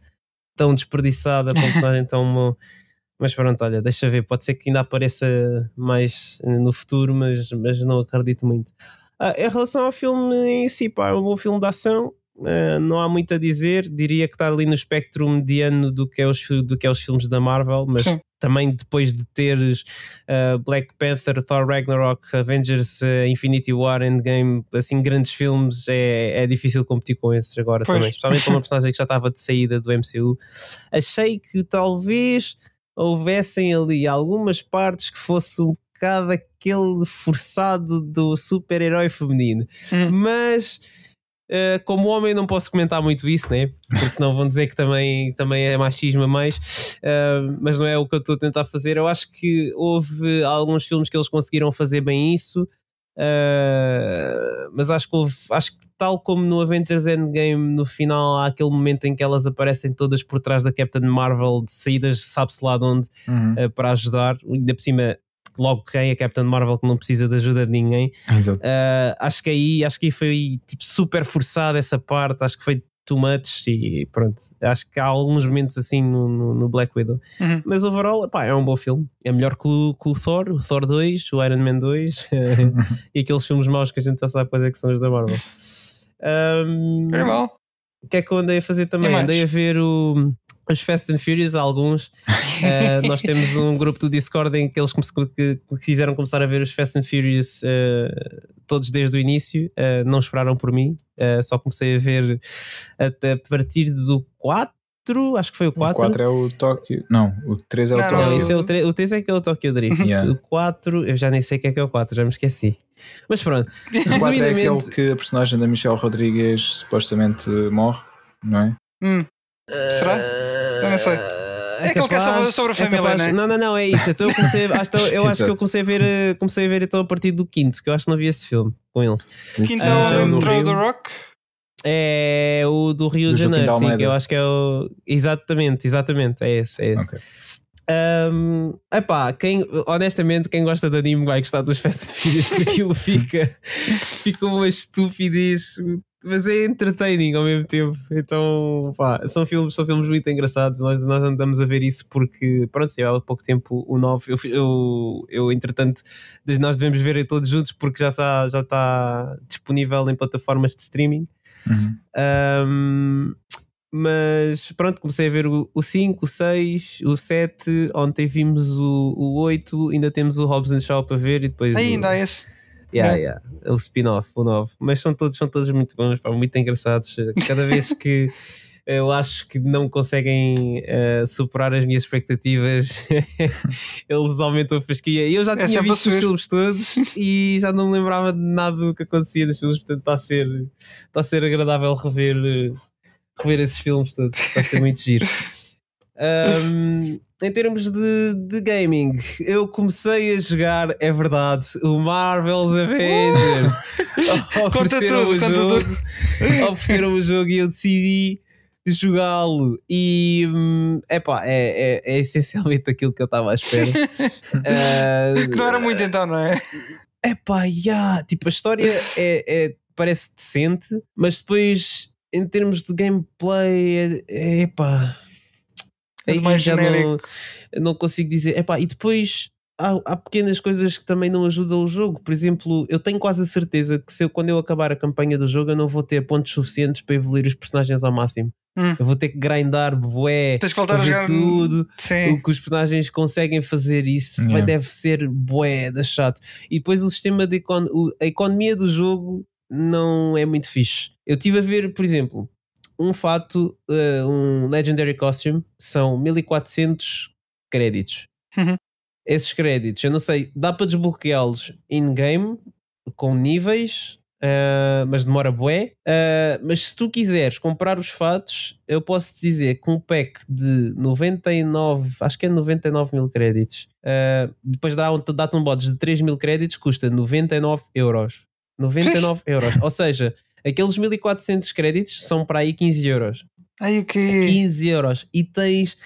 tão desperdiçada para um personagem tão. [LAUGHS] Mas pronto, olha, deixa ver, pode ser que ainda apareça mais no futuro, mas, mas não acredito muito. Ah, em relação ao filme em si, pá, é um bom filme de ação. Uh, não há muito a dizer, diria que está ali no espectro mediano do que é os, do que é os filmes da Marvel, mas Sim. também depois de teres uh, Black Panther, Thor Ragnarok, Avengers, uh, Infinity War, Endgame, assim, grandes filmes, é, é difícil competir com esses agora pois. também, especialmente com uma personagem que já estava de saída do MCU. Achei que talvez houvessem ali algumas partes que fosse um bocado aquele forçado do super-herói feminino, hum. mas como homem não posso comentar muito isso, né? Porque senão vão dizer que também, também é machismo a mais, uh, mas não é o que eu estou a tentar fazer. Eu acho que houve alguns filmes que eles conseguiram fazer bem isso, uh, mas acho que houve, acho que tal como no Avengers Endgame, no final há aquele momento em que elas aparecem todas por trás da Captain Marvel, de saídas, sabe-se lá de onde, uhum. para ajudar, ainda por cima logo quem a Captain Marvel que não precisa de ajuda de ninguém. Uh, acho que aí acho que aí foi tipo, super forçada essa parte, acho que foi too much e pronto. Acho que há alguns momentos assim no, no, no Black Widow. Uhum. Mas overall, pá, é um bom filme. É melhor que o, que o Thor, o Thor 2, o Iron Man 2 [LAUGHS] e aqueles filmes maus que a gente já sabe quais é que são os da Marvel. Um, é. O que é que eu andei a fazer também? Andei a ver o os Fast and Furious, alguns. Uh, [LAUGHS] nós temos um grupo do Discord em que eles que, quiseram começar a ver os Fast and Furious uh, todos desde o início. Uh, não esperaram por mim, só comecei a ver a, a, partir do 4. Acho que foi o 4. O 4 é o Tóquio. Não, o 3 é o Tóquio. Não, esse é o, 3, o 3 é que é o Tóquio Drift. Yeah. O 4, eu já nem sei o que é que é o 4, já me esqueci. Mas pronto. O 4 é aquele que a personagem da Michelle Rodrigues supostamente morre, não é? Hum. Será? Eu não sei. É, é aquele que é sobre, sobre a é família, é capaz, né? Não, não, não, é isso. Então eu comecei, [LAUGHS] acho, eu acho que eu comecei a ver, eh, comecei a ver então a partir do quinto, que eu acho que não vi esse filme com eles. O quinto é o uh, do Rock? É o do Rio do de Janeiro, sim, que eu acho que é o. Exatamente, exatamente, é esse. É esse. Okay. Um, epá, quem, honestamente, quem gosta de anime vai gostar dos Fast and [LAUGHS] porque aquilo fica, fica uma estupidez mas é entertaining ao mesmo tempo. Então, pá, são filmes, são filmes muito engraçados. Nós, nós andamos a ver isso porque, pronto, há pouco tempo o 9, eu, eu, eu entretanto, nós devemos ver todos juntos porque já está, já está disponível em plataformas de streaming. Uhum. Um, mas pronto, comecei a ver o, o 5, o 6, o 7. Ontem vimos o, o 8, ainda temos o Hobbs and Shaw para ver e depois. Ainda há esse. Yeah, yeah. O spin-off, o novo. Mas são todos, são todos muito bons, pá, muito engraçados. Cada vez [LAUGHS] que eu acho que não conseguem uh, superar as minhas expectativas, [LAUGHS] eles aumentam a fasquia. Eu já é tinha visto os filmes todos [LAUGHS] e já não me lembrava de nada do que acontecia nos filmes, portanto está a ser, está a ser agradável rever, rever esses filmes todos. A ser muito giro. Um, em termos de, de, gaming, eu comecei a jogar, é verdade, o Marvel's Avengers. Uh! [LAUGHS] ofereceram o jogo, [LAUGHS] ofereceram o jogo e eu decidi jogá-lo e hum, epá, é, é, é essencialmente aquilo que eu estava à espera. uh, [LAUGHS] que não era muito então, não é? Epá, yeah, tipo, a história é, é, parece decente, mas depois em termos de gameplay é, é epá é mais já não, não consigo dizer. Epá, e depois há, há, pequenas coisas que também não ajudam o jogo. Por exemplo, eu tenho quase a certeza que se eu, quando eu acabar a campanha do jogo, eu não vou ter pontos suficientes para evoluir os personagens ao máximo. Hum. Eu vou ter que grindar bué, Tens que voltar a jogar tudo. Sim. O que os personagens conseguem fazer isso yeah. deve ser bué da chato. E depois o sistema de econ a economia do jogo não é muito fixe. Eu estive a ver, por exemplo, um fato, uh, um Legendary Costume, são 1400 créditos. Uhum. Esses créditos, eu não sei, dá para desbloqueá-los in-game com níveis, uh, mas demora bué. Uh, mas se tu quiseres comprar os fatos, eu posso te dizer que um pack de 99, acho que é 99 mil créditos, depois dá-te dá um bode de 3 mil créditos, custa 99 euros. 99 euros. Ou seja, Aqueles 1400 créditos são para aí 15 euros. Ai, o quê? 15 euros. E tens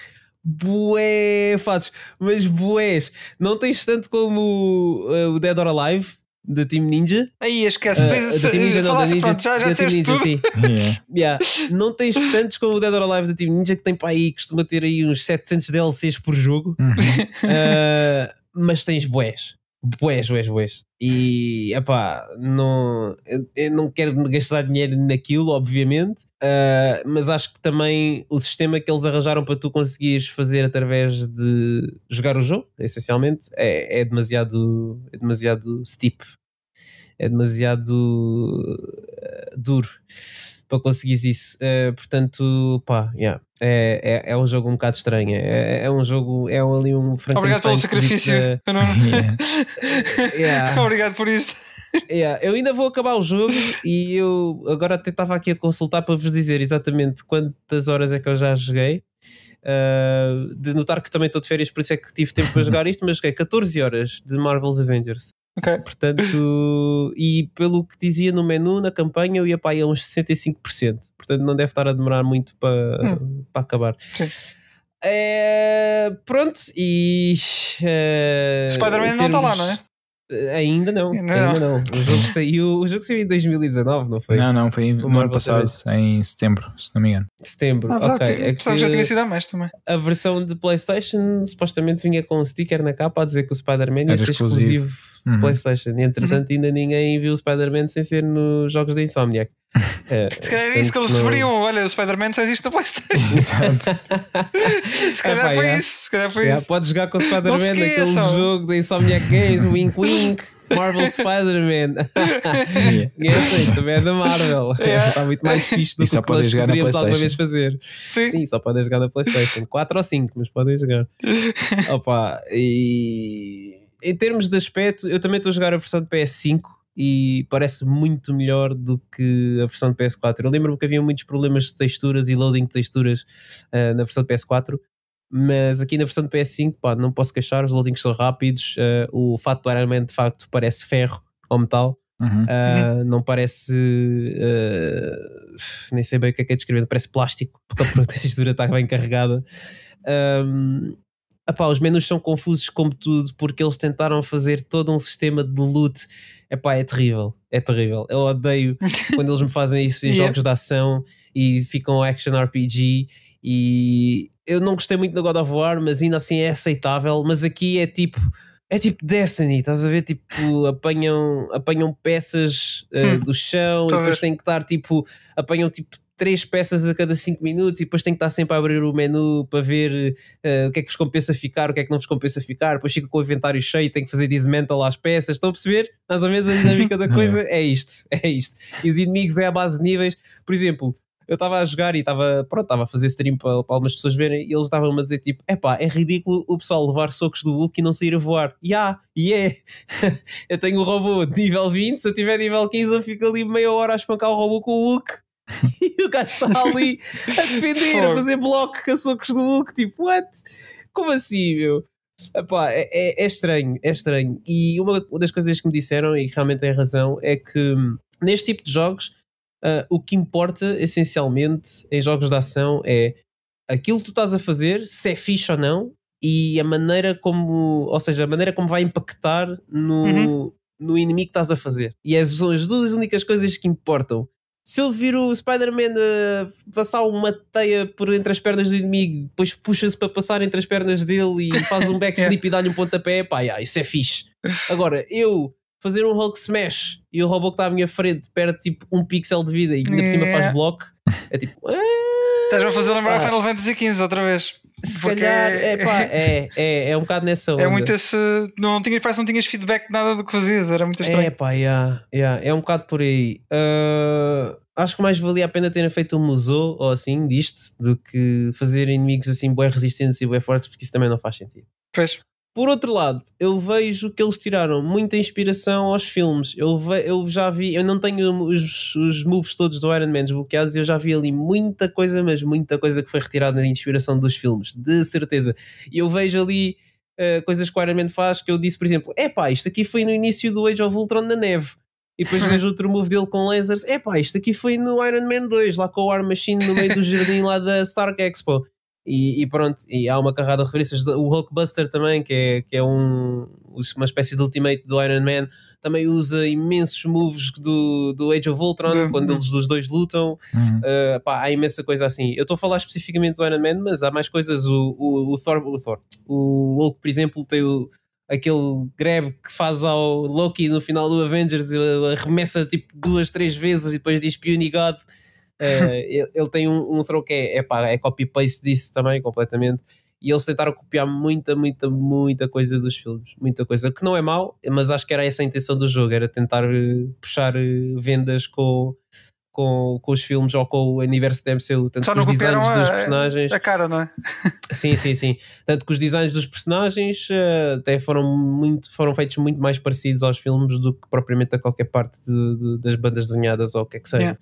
bué fatos, mas bués. Não tens tanto como uh, o Dead or Alive da Team Ninja. Aí, esquece. Uh, tens, da Team Ninja, não, da Ninja, pronto, já, já da Team Ninja, tudo. sim. [LAUGHS] yeah. Yeah. Não tens tantos como o Dead or Alive da Team Ninja, que tem para aí, costuma ter aí uns 700 DLCs por jogo. Uhum. Uh, [LAUGHS] mas tens bués Boés, boés, boés. E, epá, não, eu, eu não quero gastar dinheiro naquilo, obviamente, uh, mas acho que também o sistema que eles arranjaram para tu conseguires fazer através de jogar o jogo, essencialmente, é, é demasiado, é demasiado steep. É demasiado uh, duro para conseguires isso. Uh, portanto, pá, yeah, é, é, é, um jogo um bocado estranho. É, é um jogo, é ali um Frankenstein. Obrigado pelo sacrifício. Que... Não... [LAUGHS] [LAUGHS] yeah. Obrigado por isto. Yeah, eu ainda vou acabar o jogo e eu agora até estava aqui a consultar para vos dizer exatamente quantas horas é que eu já joguei. Uh, de notar que também estou de férias, por isso é que tive tempo para jogar isto, mas joguei 14 horas de Marvel's Avengers. Okay. Portanto, e pelo que dizia no menu, na campanha, eu ia para aí a uns 65%. Portanto, não deve estar a demorar muito para, hum. para acabar. Sim. É, pronto, e. Uh, Spider-Man termos... não está lá, não é? Ainda não, não, ainda não. O jogo saiu, o jogo saiu em 2019, não foi? Não, não, foi no ano passado, em setembro, se não me engano. Setembro, ah, ok. É que já tinha sido a mais também. A versão de PlayStation supostamente vinha com um sticker na capa a dizer que o Spider-Man ia ser exclusivo, exclusivo uhum. PlayStation. E entretanto, uhum. ainda ninguém viu o Spider-Man sem ser nos jogos da Insomniac. É, [LAUGHS] Se calhar é isso que eles referiam. Olha, o Spider-Man só existe na PlayStation. Exato. [LAUGHS] Se calhar foi isso. Se calhar foi yeah, isso. Pode jogar com o Spider-Man naquele jogo da Insomniac Games, Wink Wink. Marvel Spider-Man. [LAUGHS] e essa aí também é da Marvel. Yeah. Está muito mais fixe do e que, que nós poderíamos alguma vez fazer. Sim. Sim, só podem jogar na PlayStation. 4 ou 5, mas podem jogar. Opa, e em termos de aspecto, eu também estou a jogar a versão de PS5 e parece muito melhor do que a versão de PS4. Eu lembro-me que havia muitos problemas de texturas e loading de texturas uh, na versão de PS4, mas aqui na versão de PS5, pá, não posso queixar, os loadings são rápidos, uh, o fato do Iron Man de facto parece ferro ou metal. Uhum. Uh, não parece nem sei bem o que é que é descrever, parece plástico porque a [LAUGHS] textura está bem carregada. Um, Epá, os menus são confusos como tudo porque eles tentaram fazer todo um sistema de loot. Epá, é terrível, é terrível. Eu odeio [LAUGHS] quando eles me fazem isso em yeah. jogos de ação e ficam action RPG. E eu não gostei muito do God of War, mas ainda assim é aceitável. Mas aqui é tipo é tipo Destiny, estás a ver? Tipo, apanham, apanham peças uh, do chão e depois têm que estar tipo, apanham tipo três peças a cada cinco minutos e depois tem que estar sempre a abrir o menu para ver uh, o que é que vos compensa ficar, o que é que não vos compensa ficar, depois fica com o inventário cheio, tem que fazer dismantle às peças, estão a perceber? Mais ou menos a dinâmica da [LAUGHS] coisa é isto, é isto. E os inimigos é a base de níveis, por exemplo, eu estava a jogar e estava, pronto, estava a fazer stream para, para algumas pessoas verem e eles estavam-me a dizer tipo, epá, é ridículo o pessoal levar socos do Hulk e não sair a voar. E yeah, e é. [LAUGHS] eu tenho o robô de nível 20, se eu tiver nível 15 eu fico ali meia hora a espancar o robô com o Hulk [LAUGHS] e o gajo está ali a defender, a fazer bloco com socos do Hulk, tipo, what? Como assim, meu? Epá, é, é, é, estranho, é estranho. E uma, das coisas que me disseram, e realmente tem razão, é que hum, neste tipo de jogos uh, o que importa essencialmente em jogos de ação é aquilo que tu estás a fazer, se é fixe ou não, e a maneira como, ou seja, a maneira como vai impactar no, uhum. no inimigo que estás a fazer. E são as duas únicas coisas que importam se eu vir o Spider-Man uh, passar uma teia por entre as pernas do inimigo, depois puxa-se para passar entre as pernas dele e faz um [LAUGHS] backflip e dá-lhe um pontapé, pá, yeah, isso é fixe. Agora, eu fazer um Hulk Smash e o robô que está à minha frente perde tipo um pixel de vida e ainda por cima faz bloco, é tipo. Estás-me a fazer lembrar o Final Fantasy XV outra vez. Se calhar, é, pá, [LAUGHS] é, é, é um bocado nessa é onda. É muito esse. Não tinhas, parece que não tinhas feedback de nada do que fazias, era muito estranho. É pá, yeah, yeah, é um bocado por aí. Uh, acho que mais valia a pena terem feito um museu ou assim disto do que fazer inimigos assim bem resistentes e bem fortes, porque isso também não faz sentido. Pois. Por outro lado, eu vejo que eles tiraram muita inspiração aos filmes. Eu, ve, eu já vi, eu não tenho os, os moves todos do Iron Man desbloqueados, eu já vi ali muita coisa, mas muita coisa que foi retirada da inspiração dos filmes, de certeza. E eu vejo ali uh, coisas que o Iron Man faz que eu disse, por exemplo, é pá, isto aqui foi no início do Age of Ultron na neve. E depois [LAUGHS] vejo outro move dele com lasers. É pá, isto aqui foi no Iron Man 2, lá com o War Machine no meio do jardim lá da Stark Expo. E, e, pronto, e há uma carrada de referências. O Hulkbuster também, que é, que é um, uma espécie de ultimate do Iron Man, também usa imensos moves do, do Age of Ultron, uhum. quando eles os dois lutam. Uhum. Uh, pá, há imensa coisa assim. Eu estou a falar especificamente do Iron Man, mas há mais coisas. O, o, o Thor, o, Thor, o Hulk, por exemplo, tem o, aquele grab que faz ao Loki no final do Avengers, arremessa tipo duas, três vezes e depois diz Puny God. Uh, ele, ele, tem um, um throw que é, é, pá, é copy-paste disso também, completamente. E eles tentaram copiar muita, muita, muita coisa dos filmes. Muita coisa. Que não é mau, mas acho que era essa a intenção do jogo: era tentar uh, puxar uh, vendas com, com, com os filmes ou com o universo da MCU. Tanto Só os designs a, dos personagens. A cara, não é? [LAUGHS] sim, sim, sim. Tanto que os designs dos personagens uh, até foram, muito, foram feitos muito mais parecidos aos filmes do que propriamente a qualquer parte de, de, das bandas desenhadas ou o que é que seja. Yeah.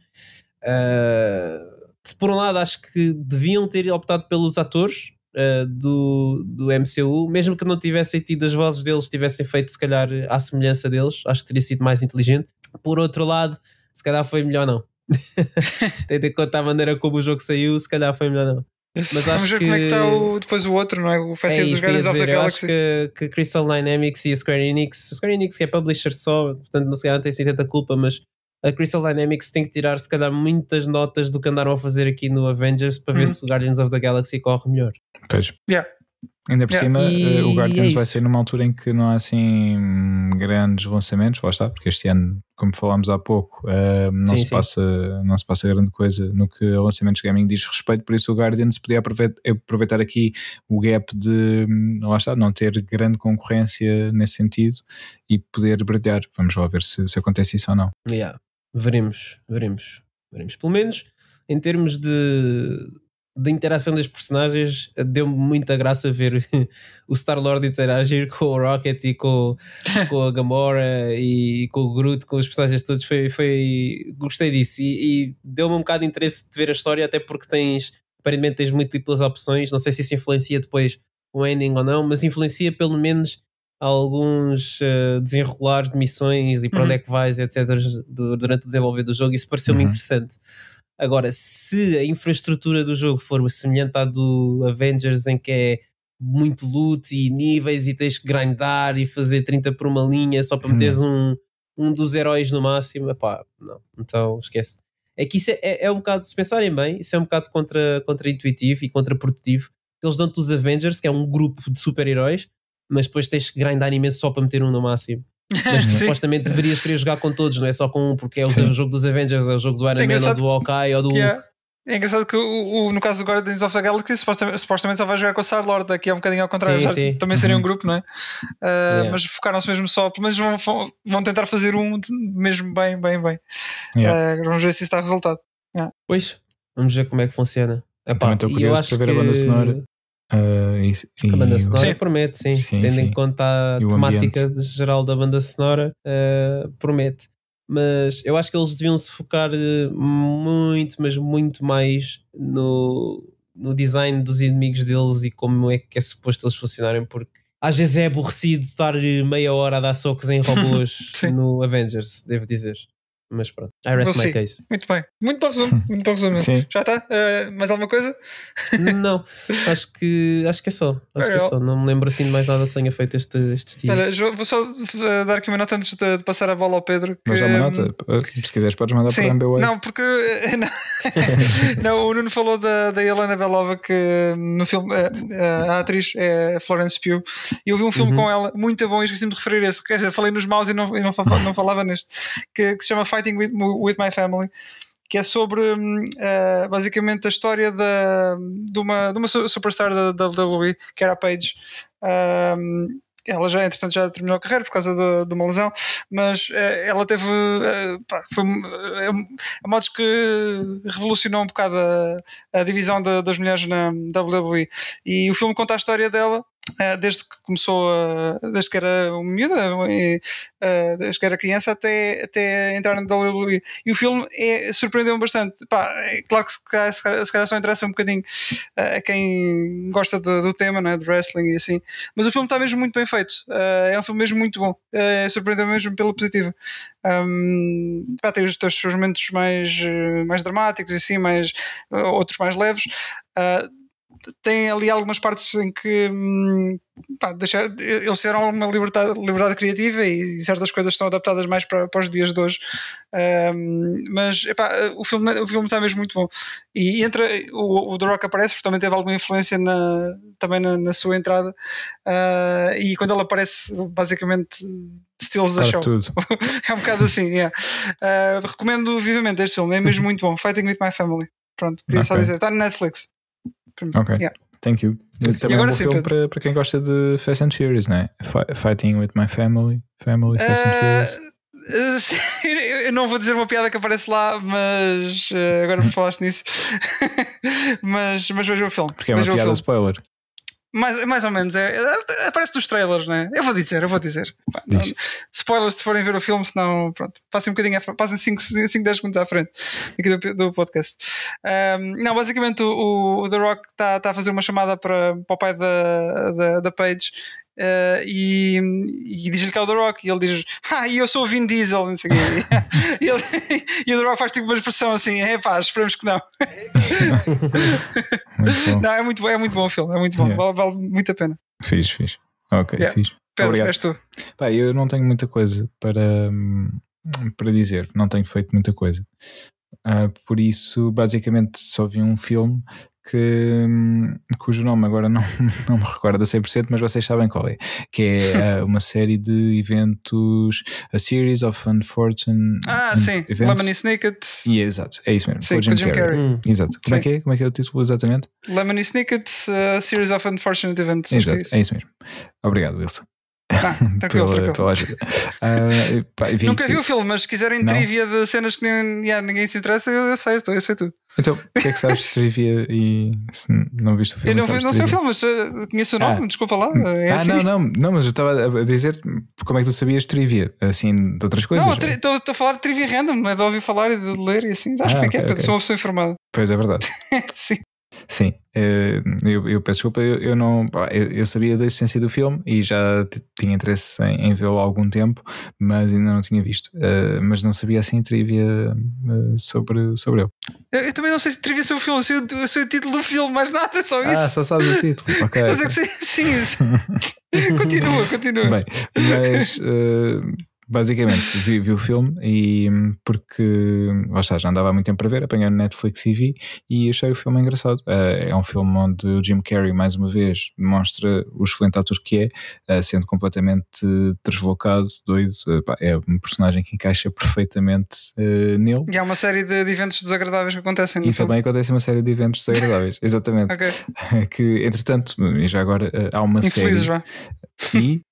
Uh, por um lado, acho que deviam ter optado pelos atores. Uh, do, do MCU, mesmo que não tivessem tido as vozes deles, tivessem feito se calhar à semelhança deles, acho que teria sido mais inteligente. Por outro lado, se calhar foi melhor não. [LAUGHS] Tendo em conta a maneira como o jogo saiu, se calhar foi melhor não. Mas Vamos acho ver que... como é que está o, depois o outro, não é? O Fast é dos Guardians of the Galaxy. Eu acho que, que Crystal Dynamics e a Square Enix, a Square Enix que é publisher só, portanto não, se calhar não tem assim tanta culpa, mas a Crystal Dynamics tem que tirar se calhar muitas notas do que andaram a fazer aqui no Avengers para ver uhum. se o Guardians of the Galaxy corre melhor. Pois. Yeah. Ainda por yeah. cima, e, uh, o Guardians é vai ser numa altura em que não há assim grandes lançamentos, lá está, porque este ano, como falámos há pouco, uh, não, sim, se sim. Passa, não se passa grande coisa no que a lançamentos gaming diz respeito, por isso o Guardians podia aproveitar aqui o gap de, lá está, não ter grande concorrência nesse sentido e poder brilhar. Vamos lá ver se, se acontece isso ou não. Yeah. Veremos, veremos, veremos. Pelo menos em termos de da interação das personagens deu-me muita graça ver [LAUGHS] o Star-Lord interagir com o Rocket e com, com a Gamora e com o Groot, com os personagens todos, foi, foi gostei disso. E, e deu-me um bocado de interesse de ver a história, até porque tens aparentemente tens múltiplas opções, não sei se isso influencia depois o ending ou não, mas influencia pelo menos alguns uh, desenrolar de missões e para uhum. onde é que vais, etc, durante o desenvolver do jogo, isso pareceu-me uhum. interessante Agora, se a infraestrutura do jogo for semelhante à do Avengers, em que é muito loot e níveis e tens que grindar e fazer 30 por uma linha só para meteres um, um dos heróis no máximo, epá, não, então esquece. É que isso é, é, é um bocado, se pensarem bem, isso é um bocado contra, contra-intuitivo e contra-produtivo. Eles dão-te os Avengers, que é um grupo de super-heróis, mas depois tens que grindar imenso só para meter um no máximo. [LAUGHS] Mas supostamente deverias querer jogar com todos, não é só com um, porque é o Sim. jogo dos Avengers, é o jogo do Iron é Man ou do Hawkeye ou do Hulk. É engraçado que o, o, no caso do Guardians of the Galaxy supostamente, supostamente só vai jogar com o Star-Lord, aqui é um bocadinho ao contrário, sim, sim. também seria um uhum. grupo, não é? Uh, yeah. Mas focaram-se mesmo só, pelo menos vão, vão tentar fazer um mesmo bem, bem, bem. Yeah. Uh, vamos ver se isso está resultado. Yeah. Pois, vamos ver como é que funciona. Epá, Também estou curioso para ver que... a banda sonora. Uh, e, a banda sonora sim. promete, sim. sim Tendo sim. em conta a temática geral da banda sonora, uh, promete. Mas eu acho que eles deviam se focar eh, muito, mas muito mais no, no design dos inimigos deles e como é que é suposto eles funcionarem, porque às vezes é aborrecido estar meia hora a dar socos em [LAUGHS] robôs no Avengers, devo dizer. Mas pronto, I rest my case. Muito bem. Muito bom resumo. [LAUGHS] Muito bom resumo. Sim. Já está? Uh, mais alguma coisa? Não, acho que, acho que é só. Acho que é só. Não me lembro assim de mais nada que tenha feito este, este estilo. Olha, vou só eh, dar aqui uma nota antes de, passar a bola ao Pedro. Que, Mas dá uma nota. Hum, eh, se quiseres, podes mandar sim, para a MBWay. Não, porque. [LAUGHS] Não, [LAUGHS] não, o Nuno falou da, da Helena Belova que hum, no filme a, a atriz é Florence Pugh e eu vi um filme uhum. com ela muito bom e esqueci-me de referir esse. Quer dizer, falei nos maus e não, e não, não falava neste. Que, que se chama Fighting with, with My Family que é sobre uh, basicamente a história da, de, uma, de uma superstar da WWE, que era a Paige. Um, ela já, entretanto, já terminou a carreira por causa de, de uma lesão, mas uh, ela teve. Uh, pá, foi uh, a modos que revolucionou um bocado a, a divisão de, das mulheres na WWE. E o filme conta a história dela eh, desde que começou a, desde que era uma miúda, eh, desde que era criança até, até entrar na WWE. E o filme é, surpreendeu-me bastante. Pá, é claro que se calhar, se calhar só interessa um bocadinho eh, a quem gosta de, do tema, né, de wrestling e assim. Mas o filme está mesmo muito bem feito. é um filme mesmo muito bom. surpreendeu-me mesmo pela positiva. Um, pá, tem os, os seus momentos mais, mais dramáticos e assim, mais, outros mais leves. Uh, tem ali algumas partes em que hum, pá, deixar, eles tiveram uma liberdade, liberdade criativa e certas coisas estão adaptadas mais para, para os dias de hoje. Um, mas epá, o, filme, o filme está mesmo muito bom. E entra, o, o The Rock aparece, porque também teve alguma influência na, também na, na sua entrada. Uh, e quando ele aparece, basicamente steals da show. [LAUGHS] é um bocado assim, yeah. uh, recomendo vivamente este filme, é mesmo muito bom. Fighting with My Family. Pronto, queria okay. só dizer. Está no Netflix. Ok. Yeah. Thank you. Também é um bom sim, filme para, para quem gosta de Fast and Furious, né? Fighting with my family, family, Fast uh, and Furious. [LAUGHS] eu não vou dizer uma piada que aparece lá, mas uh, agora me falaste nisso. [LAUGHS] mas, mas veja o filme. Porque é uma piada spoiler. Mais, mais ou menos, é, é, aparece nos trailers, né? Eu vou dizer, eu vou dizer. não, spoilers se forem ver o filme, senão, pronto, passem um bocadinho, passem 5, 10 minutos à frente aqui do, do podcast. Um, não, basicamente o, o The Rock está tá a fazer uma chamada para, para o pai da, da, da Paige Uh, e, e diz-lhe que é o The Rock e ele diz ah, e eu sou o Vin Diesel não sei [LAUGHS] e, ele, e o The Rock faz tipo uma expressão assim é pá, esperemos que não. [LAUGHS] Não, é muito, é muito bom o filme é muito bom, yeah. vale, vale muito a pena. Fiz, fiz ok, yeah. fiz Pedro, Obrigado. és tu. Pá, eu não tenho muita coisa para, para dizer não tenho feito muita coisa. Uh, por isso basicamente só vi um filme que, cujo nome agora não, [LAUGHS] não me recordo a 100%, mas vocês sabem qual é, que é uh, [LAUGHS] uma série de eventos, a series of unfortunate Ah, sim, events. Lemony Snicket. Yeah, exato, é isso mesmo, sim, com Jim, Jim Carrey. Hum. Exato, como é que é? Como é que é o título exatamente? Lemony Snicket, uh, Series of Unfortunate Events. Exato, é isso mesmo. Obrigado, Wilson. Tá, [LAUGHS] tranquilo, pela, tranquilo. Uh, pá, vi, Nunca vi o filme, mas se quiserem não? trivia de cenas que ninguém, yeah, ninguém se interessa, eu, eu, sei, eu sei tudo. Então, o que é que sabes de trivia e se não viste o filme? Eu não, não sei o filme, mas uh, conheço o nome, ah. desculpa lá. É ah, assim. não, não, não, mas eu estava a dizer como é que tu sabias trivia, assim, de outras coisas. Não, estou a falar de trivia random, é de ouvir falar e de ler e assim. Acho ah, que é, okay, é, okay. sou uma pessoa informada. Pois é verdade. [LAUGHS] Sim. Sim, eh, eu, eu peço desculpa, eu, eu não eu, eu, sabia da existência do filme e já tinha interesse em, em vê-lo há algum tempo, mas ainda não tinha visto. Uh, mas não sabia assim trivia uh, sobre, sobre ele. Eu, eu, também não sei trivia sobre o filme, eu sei, eu sei o título do filme, mais nada, só ah, isso. Ah, só sabes o título. [LAUGHS] Ok. okay. Sim, [LAUGHS] continua, continua. Bem, mas basicamente vi, vi, o filme e porque lá está, já andava há muito tempo para ver, apanhei no Netflix e vi e achei o filme engraçado. Uh, é um filme onde o Jim Carrey mais uma vez demonstra o excelente ator que é, uh, sendo completamente deslocado, doido. Pá, é um personagem que encaixa perfeitamente nele. E há uma série de, eventos desagradáveis que acontecem no E filme. também acontece uma série de eventos desagradáveis, [LAUGHS] exatamente. [LAUGHS] que entretanto, já agora há uma Infelizes, série. Já. E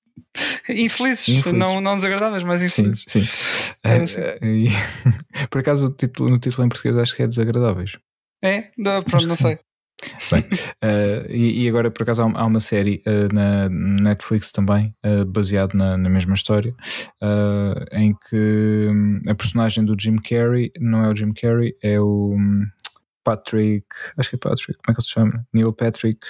Infelizes, Infelizes, Não, não desagradáveis, mas infelizes. Sim, sim. É, assim. e, [LAUGHS] por acaso, o título, no título em português acho que é desagradáveis. É? Pronto, não sei. Bem, uh, e, e, agora por acaso há, uma série uh, na Netflix também, uh, baseado na, na, mesma história, em que um, a personagem do Jim Carrey não é o Jim Carrey, é o um, Patrick, acho que é Patrick, como é que ele se chama? Neil Patrick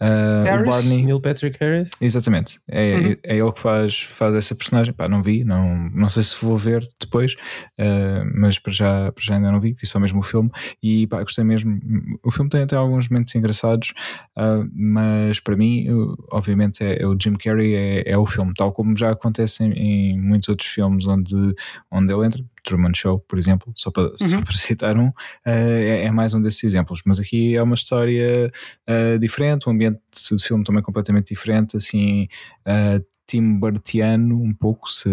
Uh, o Barney. Neil Patrick Harris? Exatamente. É, uhum. é, ele que faz, faz essa personagem. Pá, não vi, não, não sei se vou ver depois, uh, mas para já, para já ainda não vi, vi só mesmo o filme e pá, gostei mesmo. O filme tem até alguns momentos engraçados, uh, mas para mim, obviamente, é, é, o Jim Carrey é, é o filme, tal como já acontece em, em muitos outros filmes onde, onde ele entra. Truman Show, por exemplo, só para, uhum. só [LAUGHS] para citar um, uh, é, é, mais um desses exemplos. Mas aqui é uma história uh, diferente, um ambiente de filme também completamente diferente, assim, uh, Tim Burtiano, um pouco, se,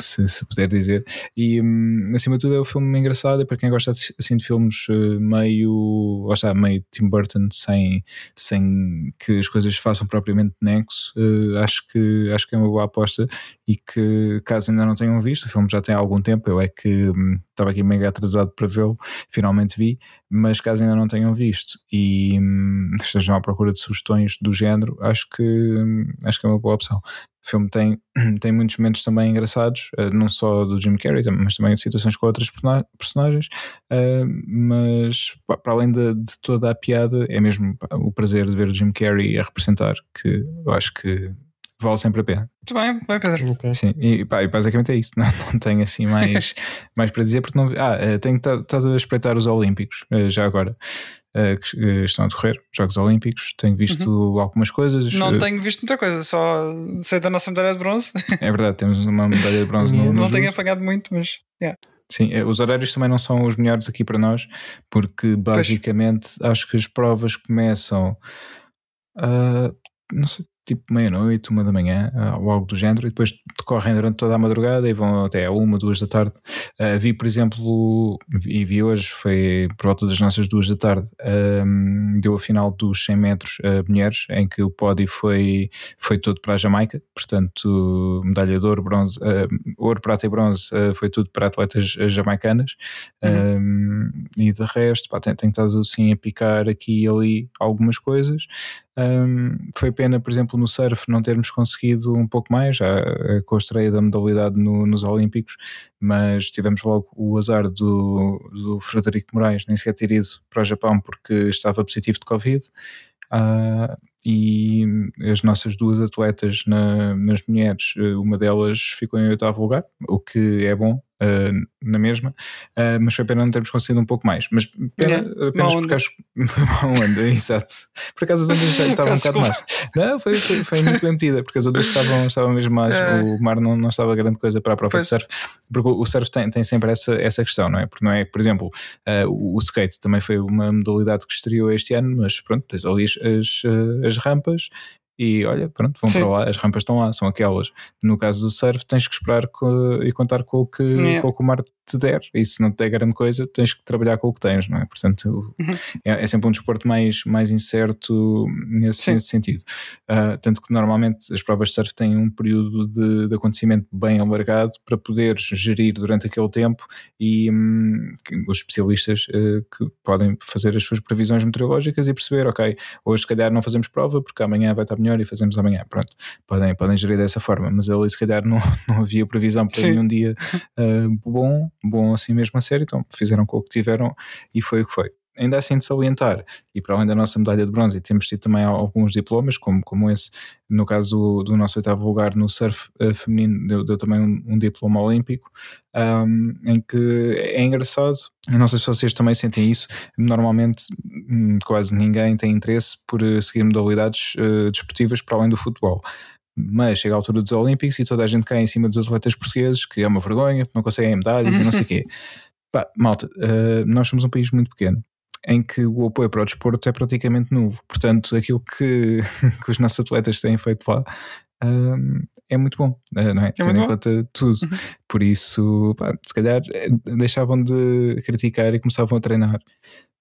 se, se, puder dizer. E hum, acima de tudo é um filme engraçado. E para quem gosta assim, de filmes eh, meio, lá está, meio Tim Burton, sem, sem que as coisas façam propriamente nexo, uh, acho, que, acho que é uma boa aposta. E que, caso ainda não tenham visto, o filme já tem algum tempo. Eu é que hum, estava aqui mega atrasado para vê-lo, finalmente vi. Mas caso ainda não tenham visto e hum, estejam à procura de sugestões do género, acho que, hum, acho que é uma boa opção. O filme tem, [CLEARS THROAT] tem muitos momentos também engraçados, uh, não só do Jim Carrey, mas também situações com outras personagens. Uh, mas para além de, de, toda a piada, é mesmo o prazer de ver o Jim Carrey a representar, que eu acho que vale sempre a pena. Muito bem, vai Pedro. Okay. Sim, e, pá, e basicamente é isso. [LAUGHS] Não, não tenho assim mais, [LAUGHS] mais para dizer, porque não. Ah, eh, tenho estado a espreitar os Olímpicos, já agora. uh, que estão a decorrer, Jogos Olímpicos. Tenho visto uhum. algumas coisas. Não tenho visto muita coisa, só sei da nossa medalha de bronze. [LAUGHS] É verdade, temos uma medalha de bronze no, Não tenho apanhado muito, mas. Yeah. Sim, os horários também não são os melhores aqui para nós, porque basicamente pois. acho que as provas começam. Uh, não sei, tipo meia-noite, uma da manhã, ah, ou algo do género, e depois decorrem durante toda a madrugada e vão até a uma, duas da tarde. Uh, vi, por exemplo, e vi hoje, foi por volta das nossas duas da tarde, um, deu a final dos 100 metros uh, mulheres, em que o pódio foi, foi todo para a Jamaica, portanto, medalha de ouro, bronze, uh, ouro, prata e bronze, foi tudo para atletas jamaicanas. Uhum. Um, e de resto, pá, tem, tem estado assim a picar aqui e ali algumas coisas. Um, foi pena, por exemplo, no surf não termos conseguido um pouco mais, já com a estreia da modalidade no, nos Olímpicos, mas tivemos logo o azar do, do Frederico Moraes nem sequer ter ido para o Japão porque estava positivo de Covid. Uh, e as nossas duas atletas na, nas mulheres, uma delas ficou em oitavo lugar, o que é bom, uh, na mesma, uh, mas foi pena não termos conseguido um pouco mais. Mas pena, yeah, apenas porque acho onda, [LAUGHS] exato. Por acaso as ondas já [LAUGHS] estavam um bocado mais. Não, foi, foi, foi, muito bem metida, porque as ondas estavam, estavam mesmo mais. É. O mar não, não estava grande coisa para a prova de surf, porque o surf tem, tem sempre essa, essa questão, não é? Porque não é, por exemplo, uh, o, o skate também foi uma modalidade que estreou este ano, mas pronto, tens ali as, as, as rampas e olha, pronto, vão Sim. para lá, as rampas estão lá, são aquelas. No caso do surf, tens que esperar e contar com o, que, yeah. com o que o mar te der, e se não te der grande coisa, tens que trabalhar com o que tens, não é? Portanto, uhum. é, é, sempre um desporto mais, mais incerto nesse, nesse sentido. Uh, tanto que normalmente as provas de surf têm um período de, de acontecimento bem alargado para poderes gerir durante aquele tempo e um, os especialistas uh, que podem fazer as suas previsões meteorológicas e perceber, ok, hoje se calhar não fazemos prova porque amanhã vai estar melhor e fazemos amanhã. Pronto, podem, podem gerir dessa forma, mas ali se calhar não, [LAUGHS] não havia previsão para Sim. nenhum dia uh, bom bom assim mesmo a sério, então fizeram com o que tiveram e foi o que foi. Ainda assim de salientar, e para além da nossa medalha de bronze, temos tido também alguns diplomas, como, como esse, no caso do, do nosso oitavo lugar no surf uh, feminino, deu, deu, também um, um diploma olímpico, um, em que é engraçado, não sei se vocês também sentem isso, normalmente hum, quase ninguém tem interesse por eh, seguir modalidades uh, desportivas para além do futebol mas chega a altura dos Olímpicos e toda a gente cai em cima dos atletas portugueses, que é uma vergonha, não conseguem medalhas e não sei o quê. [LAUGHS] Pá, malta, uh, nós somos um país muito pequeno em que o apoio para o desporto é praticamente nulo. Portanto, aquilo que, [LAUGHS] que os nossos atletas têm feito lá uh, é muito bom, uh, não é? é Tendo em conta tudo. Uhum. Por isso, pá, se calhar deixavam de criticar e começavam a treinar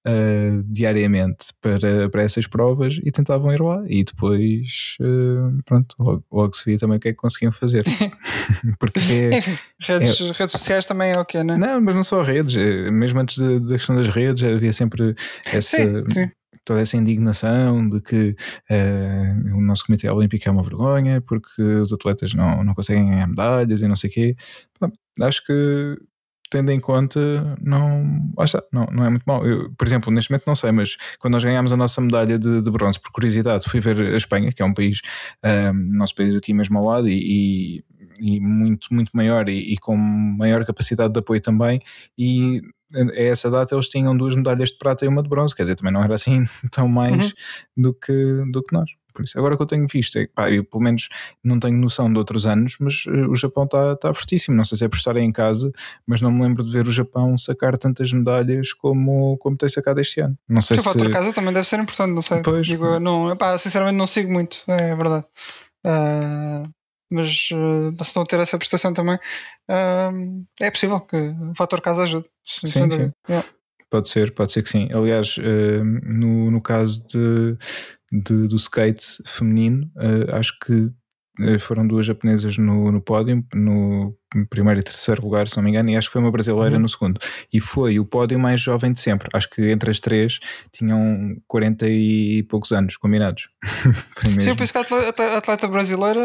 uh, diariamente para, para essas provas e tentavam ir lá e depois uh, pronto, logo, logo, se via também o que é que conseguiam fazer [LAUGHS] [LAUGHS] porque é, redes, é, redes sociais também é o que né? não, mas não só redes, é, mesmo antes da questão das redes havia sempre essa sim, sim toda essa indignação de que uh, o nosso Comitê Olímpico é uma vergonha porque os atletas não, não conseguem ganhar medalhas e não sei o quê. acho que tendo em conta, não, está, não, não é muito mal. Eu, por exemplo, neste momento não sei, mas quando nós ganhámos a nossa medalha de, de bronze, por curiosidade, fui ver a Espanha, que é um país, um, nosso país aqui mesmo ao lado, e, e, e muito, muito maior e, e, com maior capacidade de apoio também, e a essa data eles tinham duas medalhas de prata e uma de bronze, quer dizer, também não era assim [LAUGHS] tão mais uhum. do, que, do que nós. Por isso, agora que eu tenho visto, é, pá, eu pelo menos não tenho noção de outros anos, mas uh, o Japão está tá fortíssimo. Não sei se é por estar em casa, mas não me lembro de ver o Japão sacar tantas medalhas como, como tem sacado este ano. Não sei se. outra casa também deve ser importante, não sei. Pois. Digo, não, epá, sinceramente não sigo muito, é verdade. Uh, mas uh, se não ter essa prestação também, uh, é possível que o fator casa ajude. Sim, sim. Yeah. Pode ser, pode ser que sim. Aliás, uh, no, no caso de de, do skate feminino. Uh, acho que eh, foram duas japonesas no, no pódio, no primeiro e terceiro lugar, se não me engano, e acho que foi uma brasileira uhum. no segundo. E foi o pódio mais jovem de sempre. Acho que entre as três tinham 40 e poucos anos combinados. [LAUGHS] Sim, eu penso que a atleta, brasileira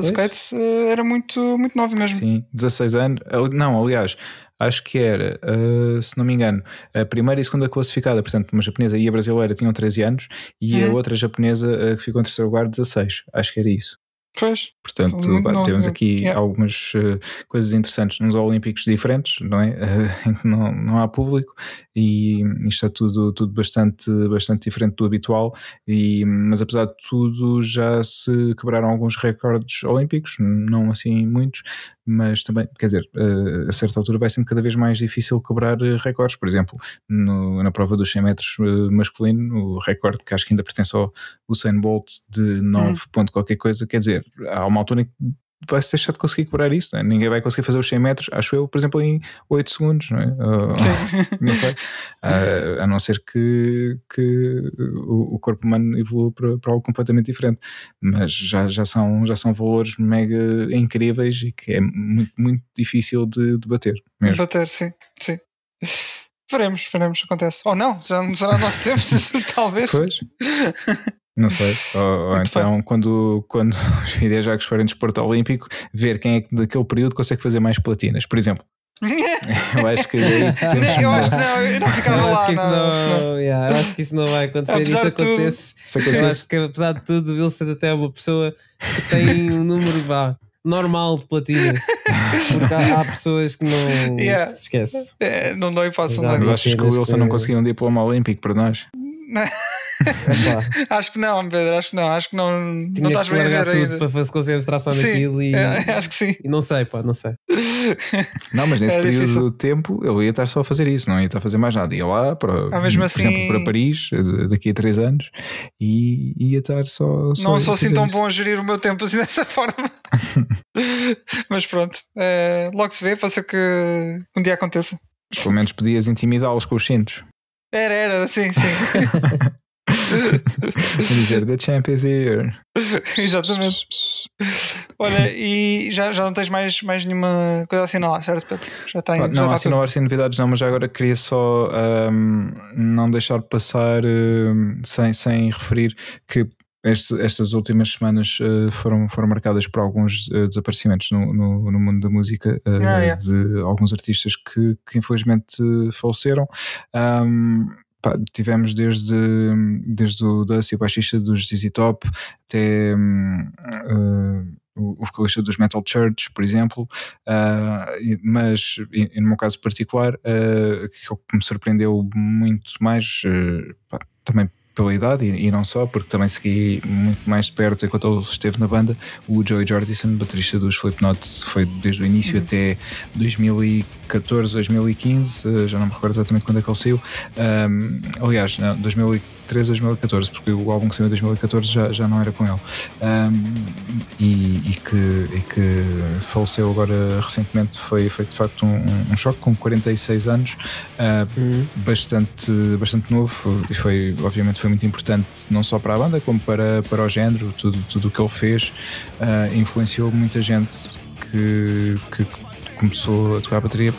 de skate eh, era muito, muito nova mesmo. Sim, 16 anos. Não, aliás, acho que era, uh, se não me engano, a primeira e segunda classificada, portanto, uma japonesa e a brasileira tinham 13 anos e a uhum. outra japonesa uh, que ficou em terceiro lugar, 16. Acho que era isso. Pois. Portanto, Não- temos não- aqui yeah. algumas eh, coisas interessantes nos Olímpicos diferentes, não é? [LAUGHS] em que não, não há público e isto é tudo, tudo bastante, bastante diferente do habitual. E, mas apesar de tudo, já se quebraram alguns recordes olímpicos, não assim muitos, mas também, quer dizer, eh, a certa altura vai sendo cada vez mais difícil quebrar eh, recordes. Por exemplo, no- na prova dos 100 metros eh, masculino, o recorde que acho que ainda pertence ao Usain Bolt de 9 ponto qualquer coisa, quer dizer, há uma altura em que vai-se deixar de conseguir quebrar isso, é? ninguém vai conseguir fazer os 100 metros, acho eu, por exemplo, em 8 segundos, não é? Ou- Sim. [LAUGHS] não sei, Ah, a não ser que, que o, o corpo humano evolua para, para algo completamente diferente, mas já, já, são, já são valores mega incríveis e que é muito, muito difícil de, de bater mesmo. Bater, sim, sim. Veremos, veremos, acontece. Ou não, já não será nosso tempo, [LAUGHS] talvez. Pois. [LAUGHS] Não sei. [LAUGHS] Ou, ou então, quando, quando [LAUGHS] os videojogos forem de esporte olímpico, ver quem é que daquele período consegue fazer mais platinas, por exemplo. [LAUGHS] Eu acho que aí temos eu uma- acho que não, eu não ficava acho, lá. que isso não, não, acho não. yeah, eu acho que isso não vai acontecer. Apesar tudo- acontecesse, se eu acontecesse- acho que apesar de tudo, o Wilson até é uma pessoa que tem um número vá, normal de platinas. Porque há, há pessoas que não Yeah. esquece. É, não hipótese, Já não Mas achas que o Wilson que- não conseguiu um diploma olímpico para nós? [LAUGHS] Acho que não, Pedro, acho que não. Acho que não, não tinha estás que bem a ver tudo ainda. para fazer concentração naquilo e, é, acho que sim. e não sei, pá, não sei. [LAUGHS] Não, mas nesse Era período difícil. de tempo ele ia estar só a fazer isso, não ia estar a fazer mais nada. Ia lá, para, Ah, mesmo por assim- exemplo, para Paris, eh, daqui a 3 anos, e ia estar só. só não a sou assim tão isso. bom a gerir o meu tempo assim [LAUGHS] dessa forma. Mas pronto, eh, logo se vê, pode ser que um dia aconteça. Mas pelo menos podias intimidá-los com os cintos. Era, era, sim, sim. [LAUGHS] Dizer, The champ is here. [LAUGHS] Exatamente. Olha, e já, já não tens mais, mais nenhuma coisa a assinalar, certo, Pedro? Já tem. Já não, não há assim novidades, não, mas já agora queria só ahm, não deixar passar ahm, sem, sem referir que este- estas últimas semanas eh, foram, foram marcadas por alguns eh, desaparecimentos no, no, no mundo da música eh, Ah, é. de alguns artistas que, que infelizmente faleceram. Ahm, pá, tivemos desde, desde o Dusty, o baixista dos ZZ Top, até eh, o vocalista dos Metal Church, por exemplo, e- mas e- e no meu caso particular, ah, que me surpreendeu muito mais, eh, pá, também pela idade e, e não só, porque também segui muito mais de perto enquanto ele esteve na banda, o Joey Jordison, baterista dos Slipknot, foi desde o início até 2014, 2015, eh, já não me recordo exatamente quando é que ele saiu. Ahm, aliás, não, 2013, 2014, porque o álbum que saiu em 2014 já, já não era com ele. Ahm, e, e que, e que faleceu agora recentemente foi, foi de facto um, um choque com 46 anos, ah, bastante, bastante novo e foi, obviamente, foi muito importante não só para a banda como para, para o género, tudo, o que ele fez ah, influenciou muita gente que, que começou a tocar a bateria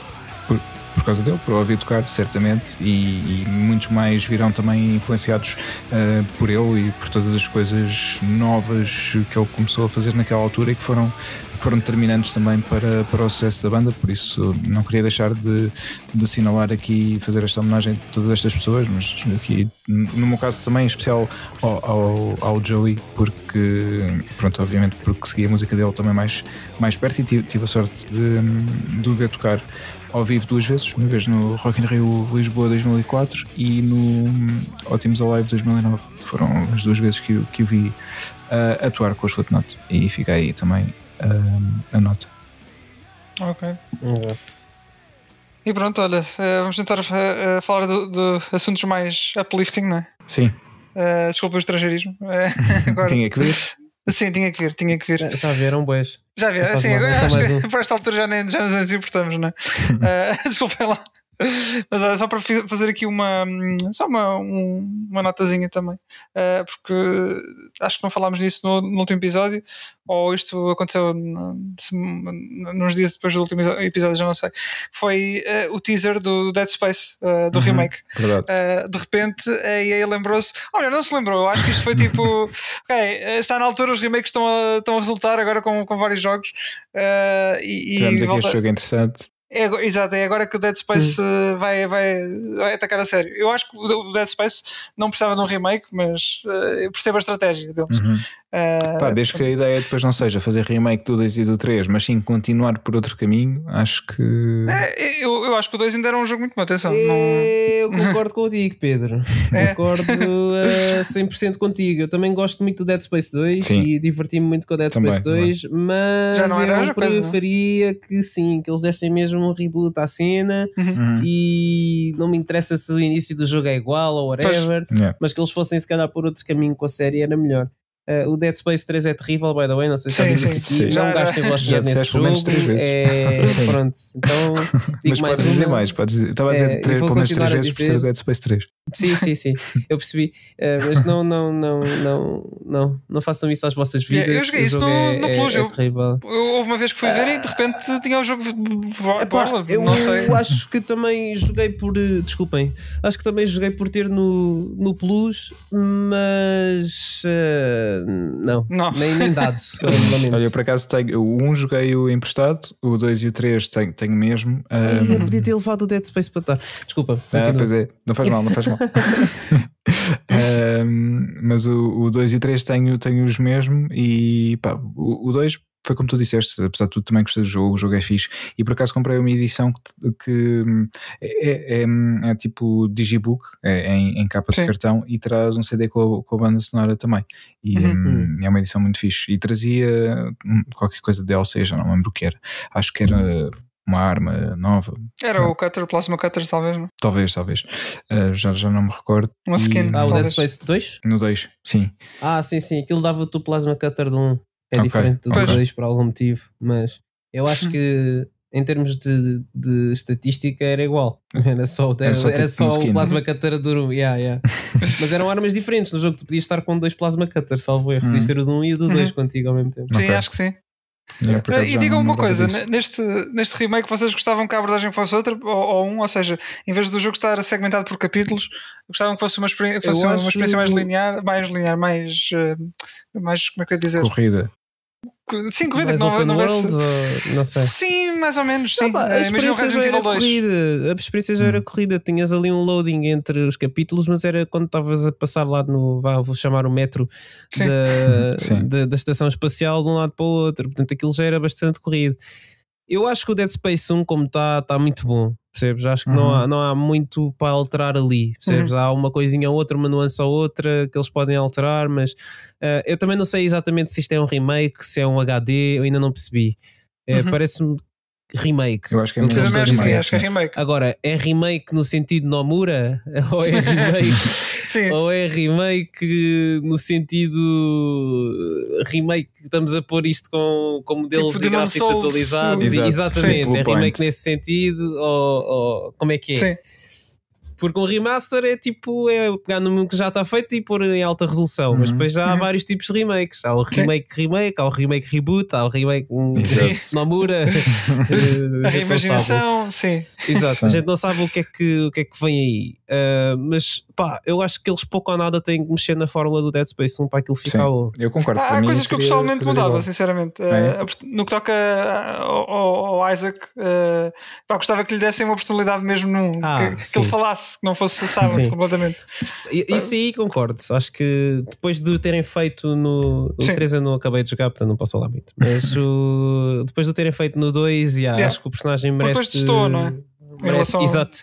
por, por causa dele, por ouvir tocar, certamente, e, e muitos mais virão também influenciados ah, por ele e por todas as coisas novas que ele começou a fazer naquela altura e que foram, foram determinantes também para, para o sucesso da banda, por isso não queria deixar de, de assinalar aqui e fazer esta homenagem a todas estas pessoas, mas aqui no meu caso também em especial ao, ao, ao Joey, porque pronto, obviamente porque segui a música dele também mais, mais perto e tive, tive a sorte de, de o ver tocar ao vivo duas vezes, uma vez no Rock in Rio Lisboa 2004 e no Ótimos Alive 2009. Foram as duas vezes que, que o vi ah, atuar com os Slipknot e fica aí também ah, a nota. Ok. Uhum. E pronto, olha, eh, vamos tentar eh, eh, falar de, de assuntos mais uplifting, não é? Sim, Eh, desculpa o estrangeirismo. Eh, [LAUGHS] agora, tinha que ver. sim, tinha que vir, tinha que vir. Já- vieram bois. Já vi, Faz assim, uma agora acho que um. [LAUGHS] por esta altura já, nem, já nos importamos, não é? [LAUGHS] Eh, Desculpem lá. [LAUGHS] Mas olha, só para fazer aqui uma hum, só uma, um- uma notazinha também, Eh, porque acho que não falámos disso no, no último episódio, ou isto aconteceu no- nos dias depois do último episódio, já não sei. Foi eh, o teaser do Dead Space, eh, do Uhum. remake. Uh, de repente a EA lembrou-se. Olha, não se lembrou. Acho que isto foi tipo. [LAUGHS] ok, uh, está na altura, os remakes estão a, estão a resultar agora com, com vários jogos. uh, e, e Tivemos aqui volta- este jogo interessante. É, exato, é agora que o Dead Space uh, vai, vai, vai atacar a sério. Eu acho que o Dead Space não precisava de um remake, mas uh, eu percebo a estratégia deles. Uhum. Uh, Pá, desde que a ideia depois não seja fazer remake do 2 e do 3, mas sim continuar por outro caminho, acho que. é, eu, eu acho que o 2 ainda era um jogo muito bom, atenção. não- Eu [LAUGHS] concordo contigo, Pedro. É. Concordo uh, 100% contigo. Eu também gosto muito do Dead Space 2 Sim. e diverti-me muito com o Dead Também, Space 2, mas Já não era a eu coisa, não? preferia que sim, que eles dessem mesmo um reboot à cena Uhum. e não me interessa se o início do jogo é igual ou whatever, Yeah. mas que eles fossem se calhar por outro caminho com a série era melhor. Uh, o Dead Space 3 é terrível, by the way, não sei se já disse aqui. Não Já, gastem vosso dinheiro nesse pelo menos jogo. três vezes. É, [LAUGHS] pronto, então [LAUGHS] Mas mais podes dizer uma. mais, podes dizer. Estava a dizer É, três, pelo menos continuar três a vezes por ser o Dead Space 3. Sim, sim, sim, eu percebi. Eh, mas não, não, não, não, não, não façam isso às vossas vidas. Yeah, eu joguei isso jogo no- é, no é- Plus, é eu- terrível. Eu- Houve uma vez que fui ver e de repente tinha o jogo de Epá, eu não sei. [LAUGHS] acho que também joguei por. Desculpem, acho que também joguei por ter no, no Plus, mas não, Não. nem, nem dado. lamento. [LAUGHS] Olha, eu por acaso tenho. O 1 joguei o emprestado, o 2 e o 3 tenho, tenho mesmo. Ai, ahm, eu podia ter levado o Dead Space para estar. Desculpa, Ah, pois é, não faz mal, não faz mal. [LAUGHS] [LAUGHS] Ahm, mas o 2 e o 3 tenho, tenho os mesmo e pá, o 2 foi como tu disseste, apesar de tudo também gostei do jogo, o jogo é fixe e por acaso comprei uma edição que, que, hum, é, é, é tipo digibook, é, em, em capa Sim. de cartão e traz um CD com a, com a banda sonora também e Uhum. hum, é uma edição muito fixe e trazia hum, qualquer coisa de DLC, já não lembro o que era, acho que era uma arma nova, Era o Cutter, Plasma Cutter, talvez, não? talvez, talvez, Ah, já, já não me recordo. Uma E- skin. Ah, o Dead. Space 2? No 2, sim. Ah, sim, sim. Aquilo dava-te o plasma cutter de um. É Ok, diferente do ok. 2 por algum motivo. Mas eu acho que em termos de, de estatística era igual. [LAUGHS] Era só, o- Era só era tipo só um o skin. plasma cutter do 1. Yeah, yeah. [LAUGHS] Mas eram armas diferentes no jogo. Tu podias estar com dois plasma cutters, salvo erro. Hum. Podias ter o do 1 e o do 2 Uhum. contigo ao mesmo tempo. Sim, Ok. acho que sim. Por acaso, e digam uma coisa, neste, neste remake vocês gostavam que a abordagem fosse outra ou, ou um, ou seja, em vez do jogo estar segmentado por capítulos, gostavam que fosse uma, experi- fosse uma experiência mais linear, mais linear, mais, eh, mais como é que eu ia dizer? Corrida. Sim, corrida, Mais que não, open não world, vai ou- não sei. Sim, mais ou menos, sim. Ah, pá, a experiência já era Evil 2. corrida, a experiência já Hum. era corrida. Tinhas ali um loading entre os capítulos, mas era quando estavas a passar lá no, vá, vou chamar o metro Sim. da, [LAUGHS] Sim. da, da estação espacial de um lado para o outro. Portanto, aquilo já era bastante corrido. Eu acho que o Dead Space 1, como está, está muito bom. Percebes? Acho que não, Uhum. há, não há muito para alterar ali. Percebes? Há uma coisinha ou outra, uma nuance ou outra que eles podem alterar, mas eh, eu também não sei exatamente se isto é um remake, se é um HD, eu ainda não percebi. Uhum. Parece-me remake. Eu acho que é mesmo acho que sim, dizem. acho que é remake. Agora, é remake no sentido Nomura? [LAUGHS] Ou é remake, [LAUGHS] Sim, ou é remake no sentido uh, remake que estamos a pôr isto com, com modelos Tipo e gráficos Souls, atualizados? Exato. Exatamente, Sim. é remake nesse sentido ou, ou como é que é? sim. Porque um remaster é tipo é pegar no que já está feito e pôr em alta resolução, mas Uhum. depois já há Uhum. vários tipos de remakes. Há o Sim. remake remake, há o remake reboot, há o remake um. Nomura. [LAUGHS] A reimaginação, sim. Exato, Sim. a gente não sabe o que é que, o que, é que vem aí. Ah, mas pá, eu acho que eles pouco ou nada têm que mexer na fórmula do Dead Space 1 para aquilo ficar Sim. Eu concordo. Há, coisas que eu pessoalmente mudava, igual. sinceramente. É? Eh, no que toca ao, ao- ao Isaac, eh, pá, gostava que lhe dessem uma personalidade mesmo num. Ah, que, que ele falasse, que não fosse sábado completamente. E- Isso aí concordo. Acho que depois de o terem feito no. O Sim. 3 eu não acabei de jogar, portanto não posso falar muito. Mas o- depois de o terem feito no 2, yeah, Yeah. acho que o personagem merece. depois testou, não é? merece relação- Exato.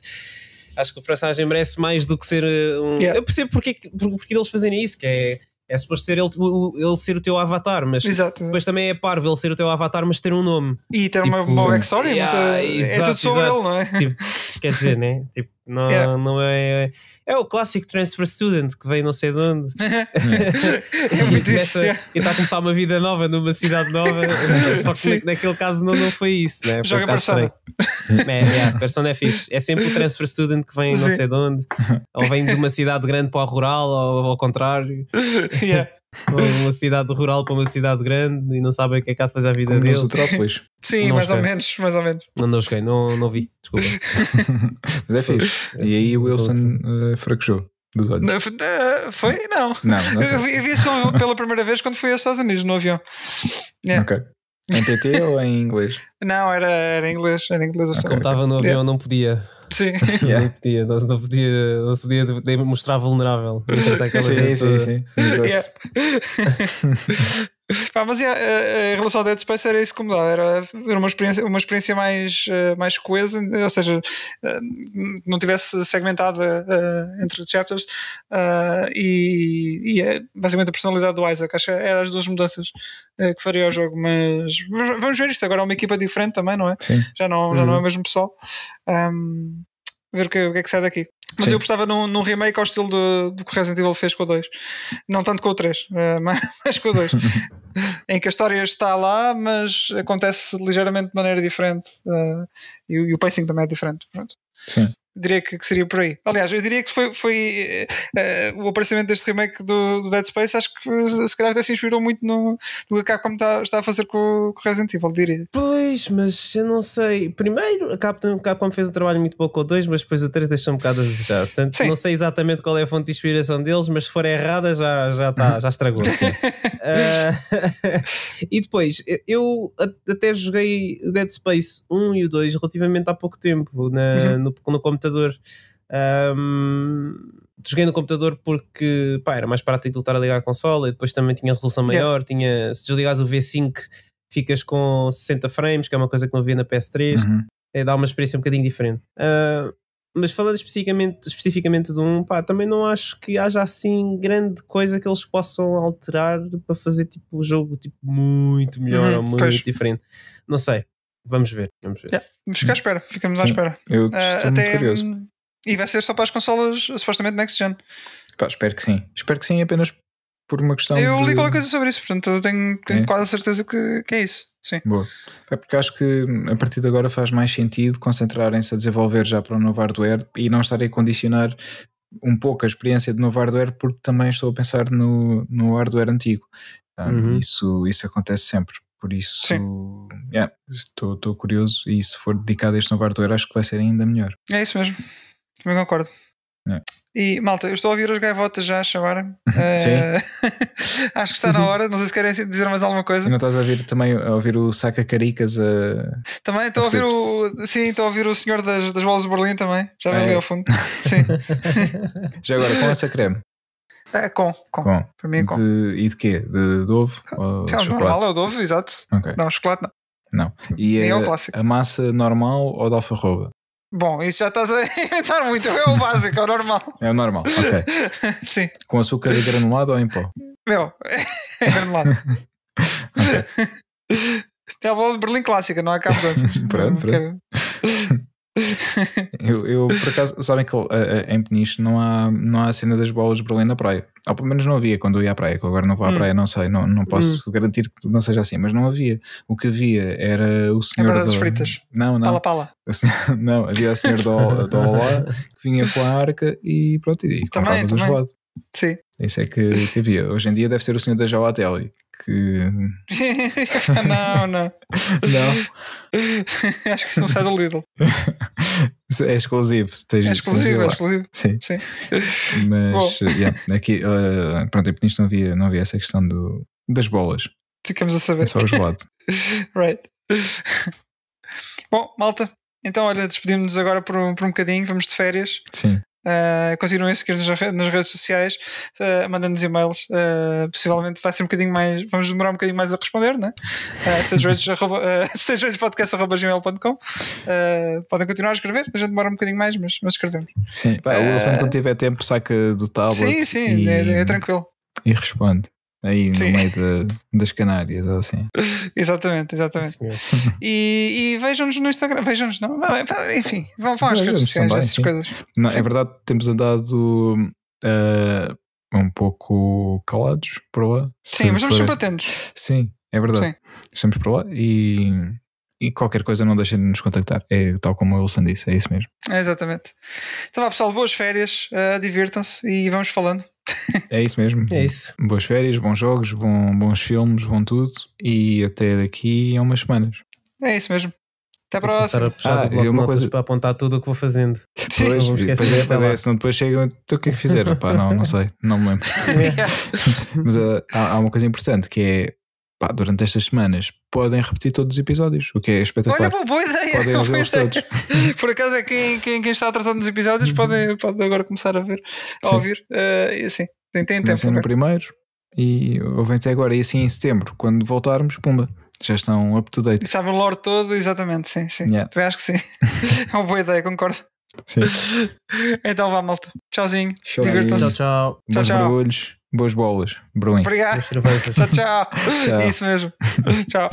Acho que o personagem merece mais do que ser uh, um. Yeah. Eu percebo porque, porque, porque eles fazerem isso, que é, é suposto ser ele, ele ser o teu avatar, mas Exato. depois também é parvo ele ser o teu avatar, mas ter um nome. E ter uma Tipo, boa sim. backstory, Yeah, muita- é exato, tudo sobre ele, não é? Tipo, quer dizer, né? [LAUGHS] Tipo, não, Yeah. não é. É o clássico transfer student que vem não sei de onde. [LAUGHS] é muito E isso. E está a começar uma vida nova numa cidade nova. [LAUGHS] Só que Sim. na- naquele caso não, não foi isso, né? Joga um bocado Persona. É, yeah, Persona é fixe. É sempre o transfer student que vem não Sim. sei de onde. Ou vem de uma cidade grande para a rural, ou ao contrário. [LAUGHS] Yeah. Uma cidade rural para uma cidade grande e não sabem o que é que há de fazer a vida Como dele. nos Utrópolis. [LAUGHS] Sim, Não mais ou menos, mais ou menos. Não, não joguei, não, não vi. Desculpa. [LAUGHS] Mas é fixe. E aí o Wilson eh, fraquejou dos olhos. Não, foi- eh, Foi? Não. Não, não. Eu vi, eu vi isso pela primeira vez quando fui aos Estados Unidos no avião. Yeah. Ok. Em PT ou em inglês? Não, era, era em inglês. Era em inglês. Como estava no avião, não podia. Sim. [LAUGHS] Yeah. Não podia, não, não podia, não se podia mostrar vulnerável. [LAUGHS] Sim, gente sim, toda- sim. [LAUGHS] [LAUGHS] Pá, mas yeah, eh, em relação ao Dead Space era isso que mudava, era, era uma experiência, uma experiência mais, eh, mais coesa, ou seja, eh, não tivesse segmentada eh, entre chapters eh, e, e é basicamente a personalidade do Isaac, acho que eram as duas mudanças eh, que faria o jogo, mas vamos ver isto, agora é uma equipa diferente também, não é? Sim. Já não, já não é Uhum. o mesmo pessoal. Ahm, ver o que, o que é que sai daqui. Mas Sim. eu gostava num, num remake ao estilo do, do que Resident Evil fez com o 2. Não tanto com o 3, [LAUGHS] eh, mas, mas com o 2. [LAUGHS] em que a história está lá, mas acontece ligeiramente de maneira diferente. eh, e, o- e o pacing também é diferente. Pronto. Sim. Diria que, que seria por aí. Aliás, eu diria que foi, foi eh, o aparecimento deste remake do, do Dead Space. Acho que se calhar até se inspirou muito no, no que a Capcom está, está a fazer com, o- com Resident Evil, diria. Pois, mas eu não sei. Primeiro, a Capcom, a Capcom fez um trabalho muito bom com o 2, mas depois o 3 deixou um bocado a desejar. Portanto, Sim. não sei exatamente qual é a fonte de inspiração deles, mas se for errada, já, já, tá, já estragou-se. [LAUGHS] Ah, [LAUGHS] e depois, eu até joguei o Dead Space 1 e o 2 relativamente há pouco tempo na, Uhum. no, no computador. Ahm, joguei no computador porque pá, era mais prático de estar a ligar a consola e depois também tinha resolução Yeah. maior. Tinha, se desligares o V5, ficas com 60 frames, que é uma coisa que não havia na PS3 Uhum. é, dá uma experiência um bocadinho diferente. Ah, mas falando especificamente, especificamente do 1, pá, também não acho que haja assim grande coisa que eles possam alterar para fazer tipo o jogo tipo, muito melhor Uhum, ou muito pois. diferente. Não sei. Vamos ver. Vamos ver. Yeah. Vamos ficar à espera, ficamos à Sim. espera. Eu Ah, estou muito curioso. hum, E vai ser só para as consolas supostamente next gen. Pá, espero que sim. Espero que sim, apenas por uma questão eu de... li qualquer coisa sobre isso, portanto eu tenho, tenho É? quase a certeza que, que é isso. Sim. Boa. É porque acho que a partir de agora faz mais sentido concentrarem-se a desenvolver já para o novo hardware e não estarem a condicionar um pouco a experiência de novo hardware porque também estou a pensar no, no hardware antigo. Ah, Uhum. isso, isso acontece sempre. Por isso, yeah, estou, estou curioso e se for dedicado a este novo hardware acho que vai ser ainda melhor. É isso mesmo. Também concordo. É. E malta, eu estou a ouvir as gaivotas já a chamarem. [LAUGHS] Sim. Eh, [LAUGHS] acho que está na hora. Não sei se querem dizer mais alguma E coisa. não estás a ouvir também a ouvir o Saca Caricas a. Também estou a ouvir o. Sim, estou a ouvir o senhor das, das bolas de Berlim também. Já vem É. ali ao fundo. Sim. [LAUGHS] Já agora, com essa creme? É, com, com. Com. Para mim é com. De, e de quê? De, de ovo? Ou de É o chocolate? normal, é o Dove, exato. Ok. Não, chocolate não. Não. E Nem é o clássico. a massa normal ou de alfarroba? Bom, isso já estás a [LAUGHS] inventar muito. É o básico, é o normal. [LAUGHS] É o normal, ok. [LAUGHS] Sim. Com açúcar granulado ou em pó? Meu, é granulado. É a bola de Berlim clássica, não há cá mudanças. Pronto, quero- Eu, eu, por acaso, sabem que eh, eh, em Peniche não há, não há a cena das bolas de Berlim na praia. Ou pelo menos não havia quando eu ia à praia, que agora não vou à Hum. praia, não sei, não, não posso garantir que não seja assim, mas não havia. O que havia era o senhor. batatas do- fritas. Não, não. Pala, pala. Senhor- [LAUGHS] Não, havia o senhor do, do Olá que vinha com a arca e pronto, e Também, do também. gelado. Sim. Isso é que, que havia. Hoje em dia deve ser o senhor da Gelatelli, que. [LAUGHS] não, não. Não, [LAUGHS] Acho que isso não sai do Lidl. é exclusivo. Tens, É exclusivo, é exclusivo. Sim. Sim. Mas yeah, aqui, uh, pronto, em Peniche não havia, não havia essa questão do, das bolas. Ficamos a É saber. só o gelado. [LAUGHS] right. Bom, malta. Então, olha, despedimos-nos agora por um, por um bocadinho. Vamos de férias. Sim. Uh, continuem a seguir-nos nas re- nas redes sociais, uh, mandando-nos e-mails. Uh, possivelmente vai ser um bocadinho mais. Vamos demorar um bocadinho mais a responder, né? Uh, stagereds.gmail.com uh, Podem continuar a escrever. A gente demora um bocadinho mais, mas, mas escrevemos. Sim. Pá, o Wilson, quando tiver tempo, saca do tablet Sim, sim, e, é, é tranquilo. e responde. Aí Sim. no meio de- das Canárias ou assim. [LAUGHS] Exatamente, exatamente. E, e vejam-nos no Instagram. Vejam-nos, não? Enfim, vão, vão às redes sociais, essas sim. coisas. Não, Sim. é verdade, temos andado uh, um pouco calados por lá. Sim, mas vamos for sempre atentos. Sim, é verdade. Sim. Estamos por lá e, e qualquer coisa não deixem de nos contactar. É tal como o Wilson disse, é isso mesmo. É, exatamente. Então, vá, pessoal, boas férias, uh, divirtam-se e vamos falando. É isso mesmo. É isso. Boas férias, bons jogos, bom- bons filmes, bom tudo. E até daqui a umas semanas. É isso mesmo. Até a a próxima. puxar Ah, do bloco de uma coisa- para apontar tudo o que vou fazendo. Sim. Pois, vamos esquecer pois é, até pois lá. é, senão depois chegam. Então o que é que fizeram? Pá, não, não sei, não me lembro. [LAUGHS] Mas ah, há, há uma coisa importante que é pá, durante estas semanas podem repetir todos os episódios, o que é espetacular. Olha, boa ideia! Podem boa ouvi-los ideia. todos. [LAUGHS] Por acaso é quem, quem, quem está atrasado nos episódios pode, pode agora começar a ver, a Sim. ouvir. E assim, tem, tem tempo. Comecem no primeiro e ouvem até agora. E assim em setembro, quando voltarmos, pumba, já estão up to date. E sabe o lore todo, exatamente, sim, sim. Yeah. Também acho que sim. [LAUGHS] é uma boa ideia, concordo. Sim. [LAUGHS] Então vá, malta. Tchauzinho. Tchau, tchau. Bons tchau. Boas bolas. Berlim. Obrigado. Tchau, tchau. Tchau. Isso mesmo. tchau.